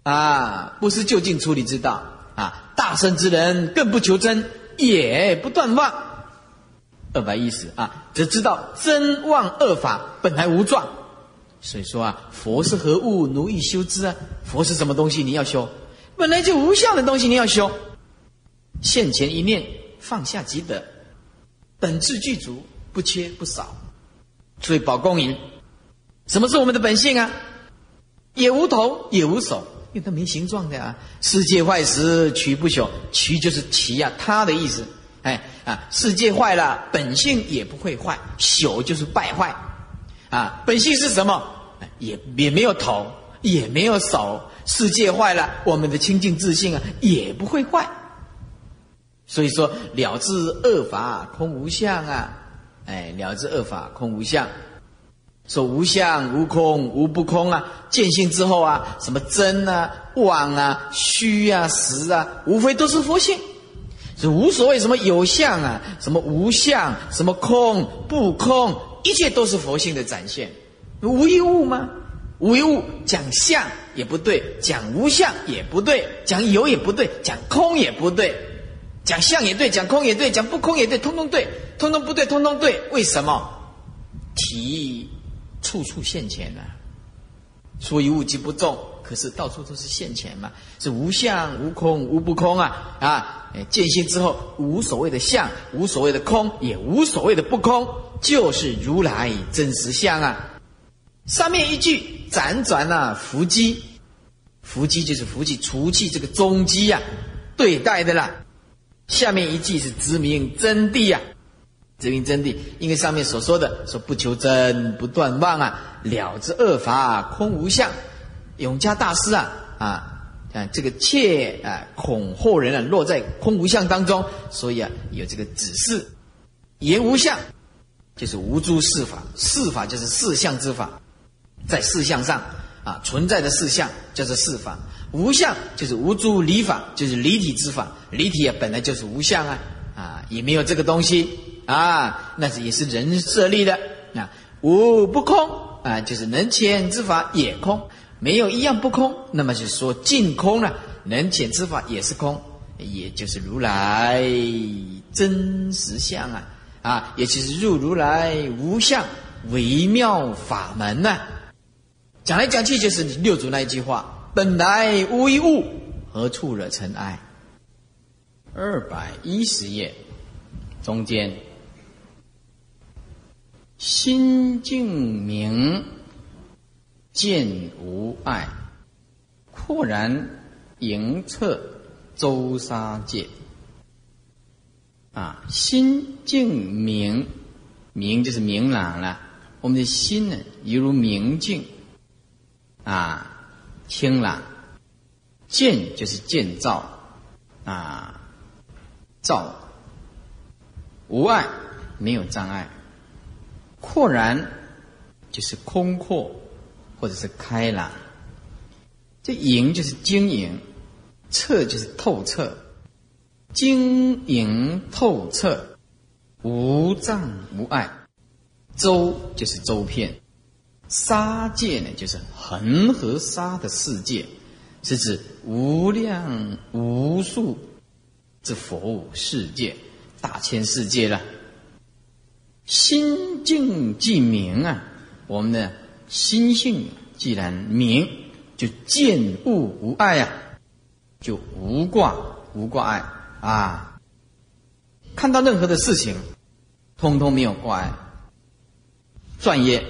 啊，不是就近出离之道啊。大圣之人更不求真，也不断妄。二百意思啊，只知道真妄恶法本来无状。所以说啊，佛是何物？奴役修之啊。佛是什么东西？你要修，本来就无相的东西，你要修。现前一念，放下即得，本质具足，不缺不少。所以宝公云：什么是我们的本性啊？也无头，也无手，因为它没形状的啊。世界坏时，取不朽，取就是其呀，它的意思。哎啊，世界坏了，本性也不会坏，朽就是败坏。啊，本性是什么？也也没有头，也没有手。世界坏了，我们的清净自信啊，也不会坏。所以说，了知恶法空无相啊，哎，了知恶法空无相，说无相无空无不空啊，见性之后啊，什么真啊、妄啊、虚啊、实啊，无非都是佛性，是无所谓什么有相啊，什么无相，什么空不空，一切都是佛性的展现，无一物吗？无一物讲相也不对，讲无相也不对，讲有也不对，讲空也不对。讲相也对，讲空也对，讲不空也对，通通对，通通不对，通通对。为什么？体处处现前呢？所以物极不重，可是到处都是现前嘛，是无相无空无不空啊啊！见性之后，无所谓的相，无所谓的空，也无所谓的不空，就是如来真实相啊！上面一句辗转啊，伏击，伏击就是伏击除去这个中基呀，对待的啦。下面一句是直明真谛呀，直明真谛，因为上面所说的说不求真不断妄啊，了知恶法空无相，永嘉大师啊啊啊这个切啊恐后人啊落在空无相当中，所以啊有这个指示言无相，就是无诸事法，事法就是四相之法，在四相上啊存在的四相叫做事法。无相就是无诸离法，就是离体之法。离体啊，本来就是无相啊，啊，也没有这个东西啊，那是也是人设立的啊。无不空啊，就是能遣之法也空，没有一样不空。那么就说尽空了，能遣之法也是空，也就是如来真实相啊啊，也就是入如来无相微妙法门呐。讲来讲去就是六祖那一句话。本来无一物，何处惹尘埃？二百一十页中间，心静明，见无碍，豁然迎彻周沙界。啊，心静明，明就是明朗了。我们的心呢，犹如明镜，啊。清朗，建就是建造，啊，造无碍，没有障碍；豁然就是空阔，或者是开朗。这盈就是晶莹，彻就是透彻，晶莹透彻，无障无碍。周就是周遍。沙界呢，就是恒河沙的世界，是指无量无数之佛世界，大千世界了。心境既明啊，我们的心性既然明，就见物无碍啊，就无挂无挂碍啊，看到任何的事情，通通没有挂碍。转业。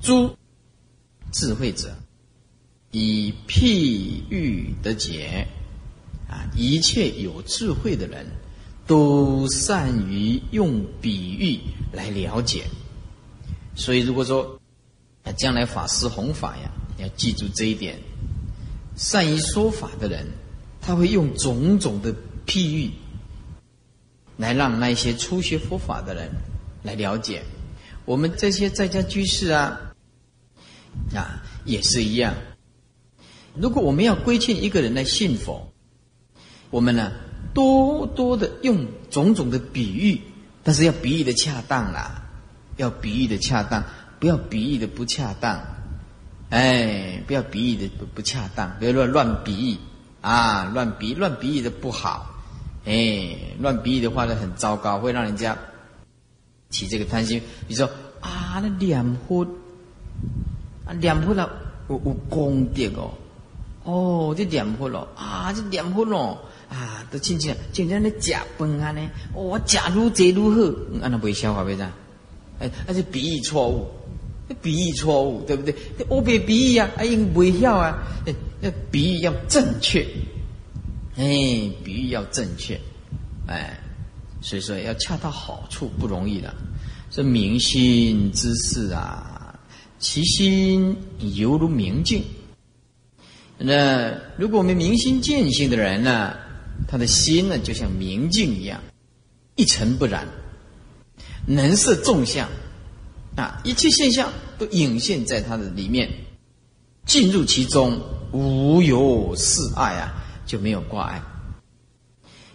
诸智慧者以譬喻得解啊！一切有智慧的人都善于用比喻来了解。所以，如果说啊，将来法师弘法呀，要记住这一点：善于说法的人，他会用种种的譬喻来让那些初学佛法的人来了解。我们这些在家居士啊。啊，也是一样。如果我们要规劝一个人来信佛，我们呢多多的用种种的比喻，但是要比喻的恰当啦，要比喻的恰当，不要比喻的不恰当，哎，不要比喻的不不恰当，不要乱乱比喻啊，乱比乱比喻的不好，哎，乱比喻的话呢很糟糕，会让人家起这个贪心。比如说啊，那两佛啊，两佛了。有有功德哦，哦，这念佛了。啊，这念佛咯。啊，都亲像就像那假崩啊呢，哦，假如这如何，安那不会消化为啥？哎，那是比喻错误，比喻错误，对不对？我别比喻啊，哎，不会笑啊，哎，那比喻要正确，哎，比喻要正确，哎，所以说要恰到好处不容易的。这明心之事啊，其心犹如明镜。那如果我们明心见性的人呢？他的心呢，就像明镜一样，一尘不染，能摄众相，啊，一切现象都隐现在他的里面，进入其中，无有是爱啊，就没有挂碍，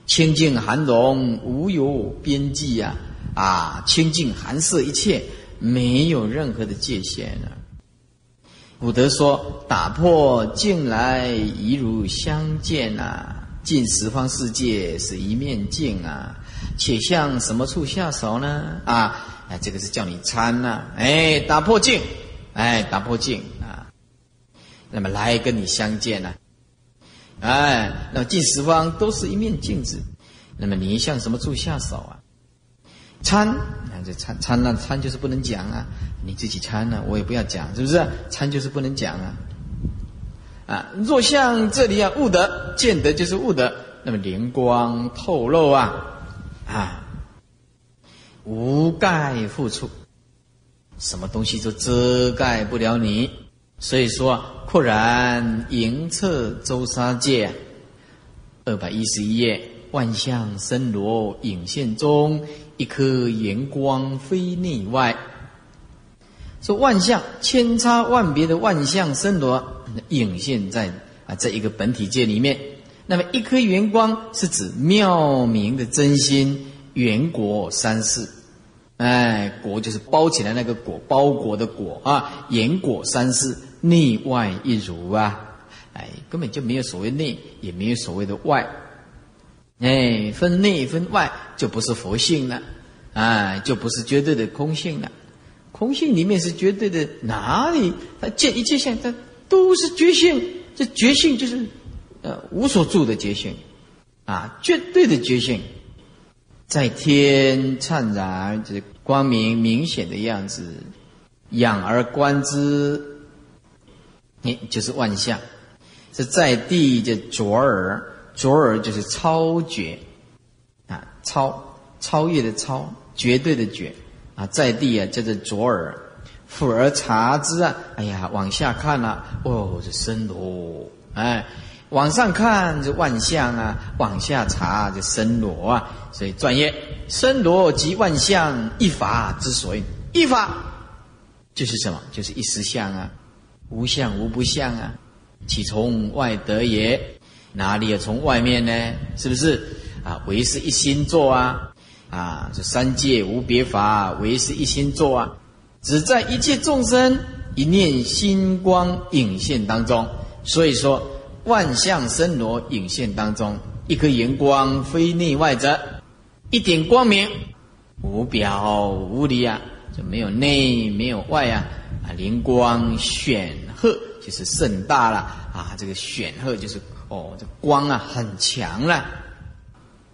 清净含容，无有边际呀，啊，清净含摄一切，没有任何的界限啊。古德说：“打破镜来，一如相见啊。”进十方世界是一面镜啊，且向什么处下手呢？啊，哎，这个是叫你参呐，哎，打破镜，哎，打破镜啊，那么来跟你相见呢？哎，那么进十方都是一面镜子，那么你向什么处下手啊？参，那这参参那参就是不能讲啊，你自己参呢，我也不要讲，是不是？参就是不能讲啊。啊，若像这里啊，悟得见得就是悟得，那么灵光透露啊，啊，无盖覆处，什么东西都遮盖不了你。所以说，豁然迎彻周沙界，二百一十一页，万象森罗影现中，一颗圆光非内外。说万象千差万别的万象森罗映现在啊这一个本体界里面，那么一颗圆光是指妙明的真心圆果三世，哎，果就是包起来那个果，包裹的果啊，圆果三世内外一如啊，哎，根本就没有所谓内，也没有所谓的外，哎，分内分外就不是佛性了，哎，就不是绝对的空性了。空性里面是绝对的，哪里它见一切相，它都是觉性。这觉性就是，呃，无所住的觉性，啊，绝对的觉性，在天灿然，就是光明明显的样子，仰而观之，你就是万象；是在地就卓尔，卓尔就是超绝，啊，超超越的超，绝对的绝。啊，在地啊，叫做左耳，俯而察之啊，哎呀，往下看了，哦，这深罗，哎，往上看这万象啊，往下查这深罗啊，所以专业深罗即万象一法之所以，一法就是什么？就是一时相啊，无相无不相啊，岂从外得也？哪里有从外面呢？是不是啊？唯是一心做啊。啊，这三界无别法，唯是一心做啊！只在一切众生一念心光影现当中。所以说，万象森罗影现当中，一颗圆光非内外者，一点光明，无表无里啊，就没有内没有外啊！啊，灵光显赫，就是盛大了啊！这个显赫就是哦，这光啊很强了，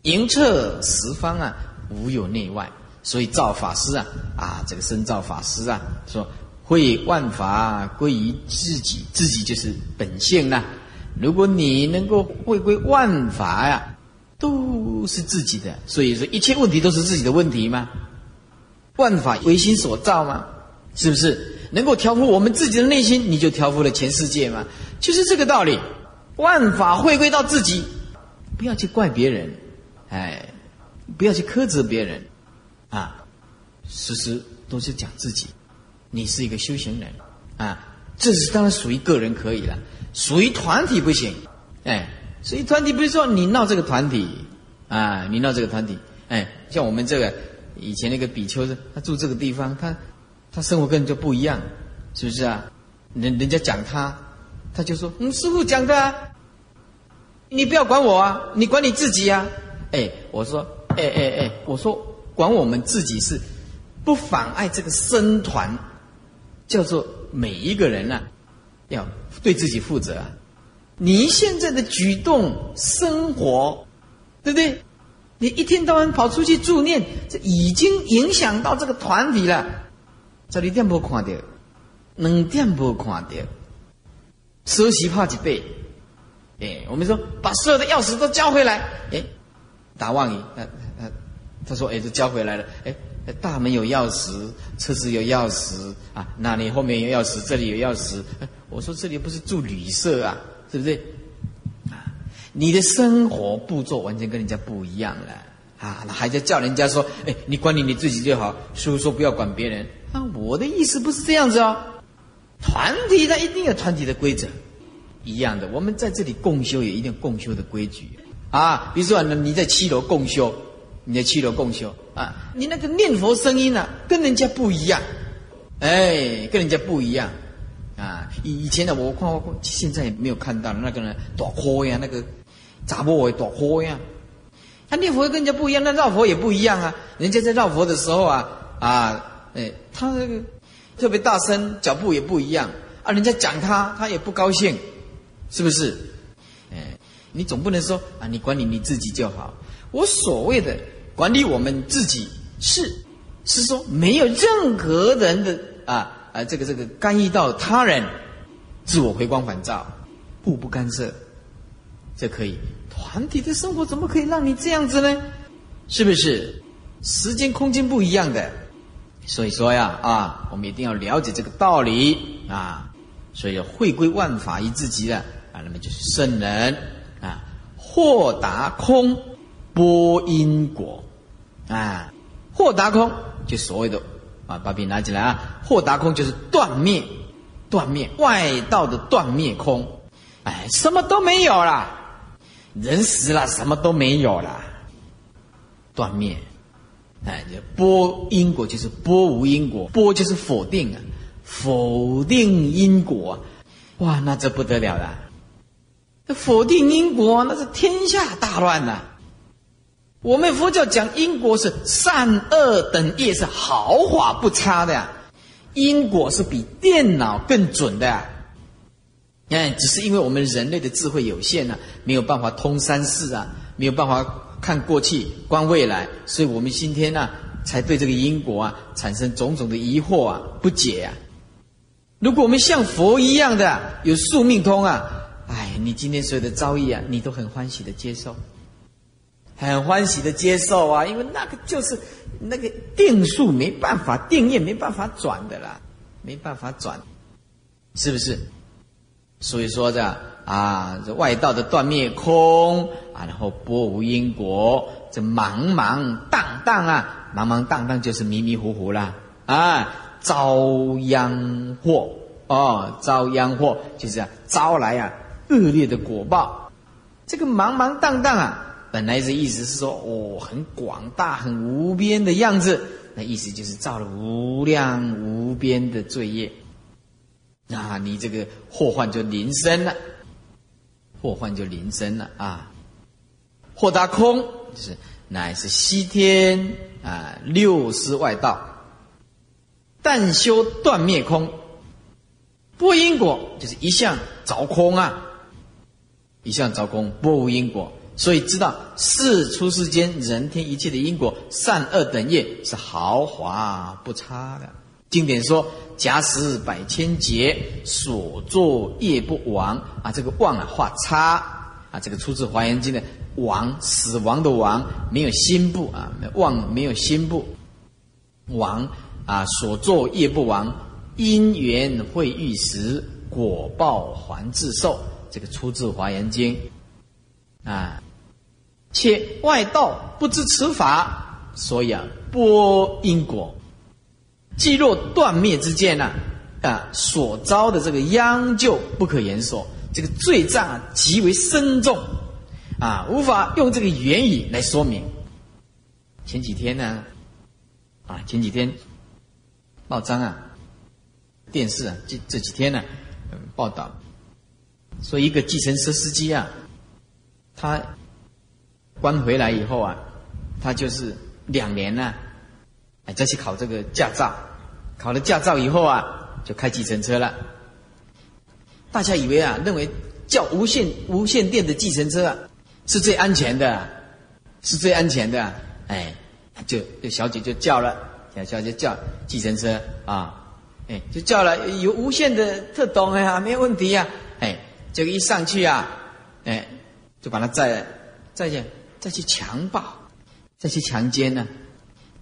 迎彻十方啊！无有内外，所以造法师啊啊，这个深造法师啊，说会万法归于自己，自己就是本性呐。如果你能够会归万法呀，都是自己的，所以说一切问题都是自己的问题吗？万法唯心所造吗？是不是能够调伏我们自己的内心，你就调伏了全世界吗？就是这个道理。万法回归到自己，不要去怪别人，哎。不要去苛责别人，啊，时时都是讲自己。你是一个修行人，啊，这是当然属于个人可以了，属于团体不行。哎，属于团体，比如说你闹这个团体，啊，你闹这个团体，哎，像我们这个以前那个比丘，他住这个地方，他他生活跟人就不一样，是不是啊？人人家讲他，他就说：“嗯，师傅讲的啊，你不要管我啊，你管你自己啊。”哎，我说：“哎哎哎，我说管我们自己是不妨碍这个僧团，叫做每一个人啊，要对自己负责啊。你现在的举动、生活，对不对？你一天到晚跑出去助念，这已经影响到这个团体了。这里点没看到，两点没看到，奢侈怕几倍。哎，我们说把所有的钥匙都交回来。哎，打望你，他他他说，哎，都交回来了。哎，大门有钥匙，车子有钥匙啊，那里后面有钥匙，这里有钥匙。我说这里不是住旅社啊，是不是？你的生活步骤完全跟人家不一样了啊！还在叫人家说：“哎，你管理你自己就好。”师傅说：“不要管别人。”啊，我的意思不是这样子哦。团体它一定有团体的规则，一样的。我们在这里共修也一定共修的规矩啊。比如说，你在七楼共修，你在七楼共修啊，你那个念佛声音呢，跟人家不一样，哎，跟人家不一样啊。以以前的我看过，现在也没有看到那个人多喝呀，那个。咋不会多喝呀？他念佛跟人家不一样，那绕佛也不一样啊。人家在绕佛的时候啊啊，哎，他那个特别大声，脚步也不一样啊。人家讲他，他也不高兴，是不是？哎，你总不能说啊，你管理你自己就好。我所谓的管理我们自己，是是说没有任何人的啊啊，这个这个干预到他人，自我回光返照，互不干涉，这可以。团体的生活怎么可以让你这样子呢？是不是？时间空间不一样的，所以说呀啊，我们一定要了解这个道理啊。所以要会归万法于自己的啊，那么就是圣人啊，豁达空波因果啊，豁达空就所谓的啊，把笔拿起来啊，豁达空就是断灭，断灭外道的断灭空，哎，什么都没有了。人死了，什么都没有了，断灭。哎，波因果就是波无因果，波就是否定啊，否定因果，哇，那这不得了了。这否定因果，那是天下大乱呐。我们佛教讲因果是善恶等业是毫发不差的呀，因果是比电脑更准的。哎，只是因为我们人类的智慧有限呢，没有办法通三世啊，没有办法看过去、观未来，所以我们今天呢，才对这个因果啊产生种种的疑惑啊、不解啊。如果我们像佛一样的有宿命通啊，哎，你今天所有的遭遇啊，你都很欢喜的接受，很欢喜的接受啊，因为那个就是那个定数没办法定业没办法转的啦，没办法转，是不是？所以说这样啊，这外道的断灭空啊，然后波无因果，这茫茫荡荡啊，茫茫荡荡就是迷迷糊糊啦啊，遭殃祸哦，遭殃祸就是啊招来啊恶劣的果报。这个茫茫荡荡啊，本来是意思是说哦，很广大、很无边的样子，那意思就是造了无量无边的罪业。那你这个祸患就临身了，祸患就临身了啊！祸达空就是乃是西天啊，六师外道，但修断灭空，不因果就是一向着空啊，一向着空，不无因果，所以知道世出世间人天一切的因果善恶等业是毫华不差的。经典说。假使百千劫所作业不亡啊，这个亡啊画叉啊，这个出自《华严经》的亡，死亡的亡，没有心部啊，亡没有心部，亡啊所作业不亡，因缘会遇时，果报还自受。这个出自《华严经》啊，且外道不知此法，所以啊波因果。既若断灭之见呢，啊，所遭的这个殃就不可言说，这个罪障啊极为深重，啊，无法用这个言语来说明。前几天呢，啊，前几天报章啊电视啊，这这几天呢，报道说一个计程车司机啊，他关回来以后啊，他就是两年呢，哎再去考这个驾照，考了驾照以后啊，就开计程车了。大家以为啊，认为叫无线无线电的计程车啊，是最安全的，是最安全的，哎，就就小姐就叫了，小小姐叫计程车啊。哎，就叫了有无线的特懂呀，没有问题呀。哎，这个一上去啊，哎，就把他再再去再去强暴，再去强奸呢，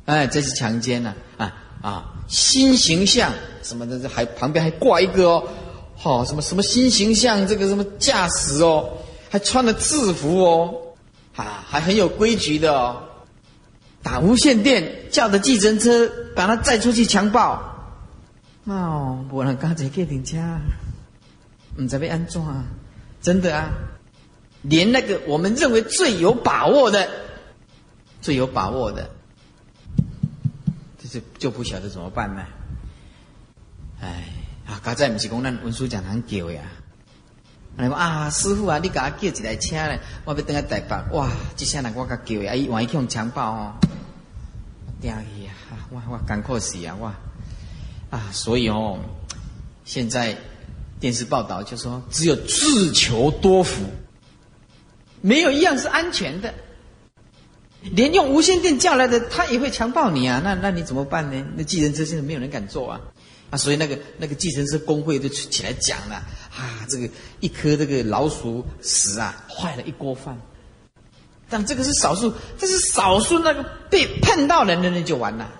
哎，这是强奸呢，啊啊，新形象什么的，这还旁边还挂一个哦，好什么什么新形象，这个什么驾驶哦，还穿了制服哦，啊，还很有规矩的哦，打无线电叫的计程车，把他载出去强暴。哦，无人敢坐计程车，唔知要安怎啊？真的啊，连那个我们认为最有把握的、最有把握的，就就不晓得怎么办呢？哎，啊，刚才不是讲咱文书讲堂叫呀？你讲啊，师傅啊，你给我叫一台车咧，我要等下台北，哇，这下人我甲叫呀，伊万一去用强暴哦，惊去啊！我我干苦死啊！我。啊，所以哦，现在电视报道就说，只有自求多福，没有一样是安全的。连用无线电叫来的，他也会强暴你啊！那那你怎么办呢？那计程车现在没有人敢坐啊！啊，所以那个那个计程车工会就起来讲了啊，这个一颗这个老鼠屎啊，坏了一锅饭。但这个是少数，这是少数那个被碰到人的人就完了。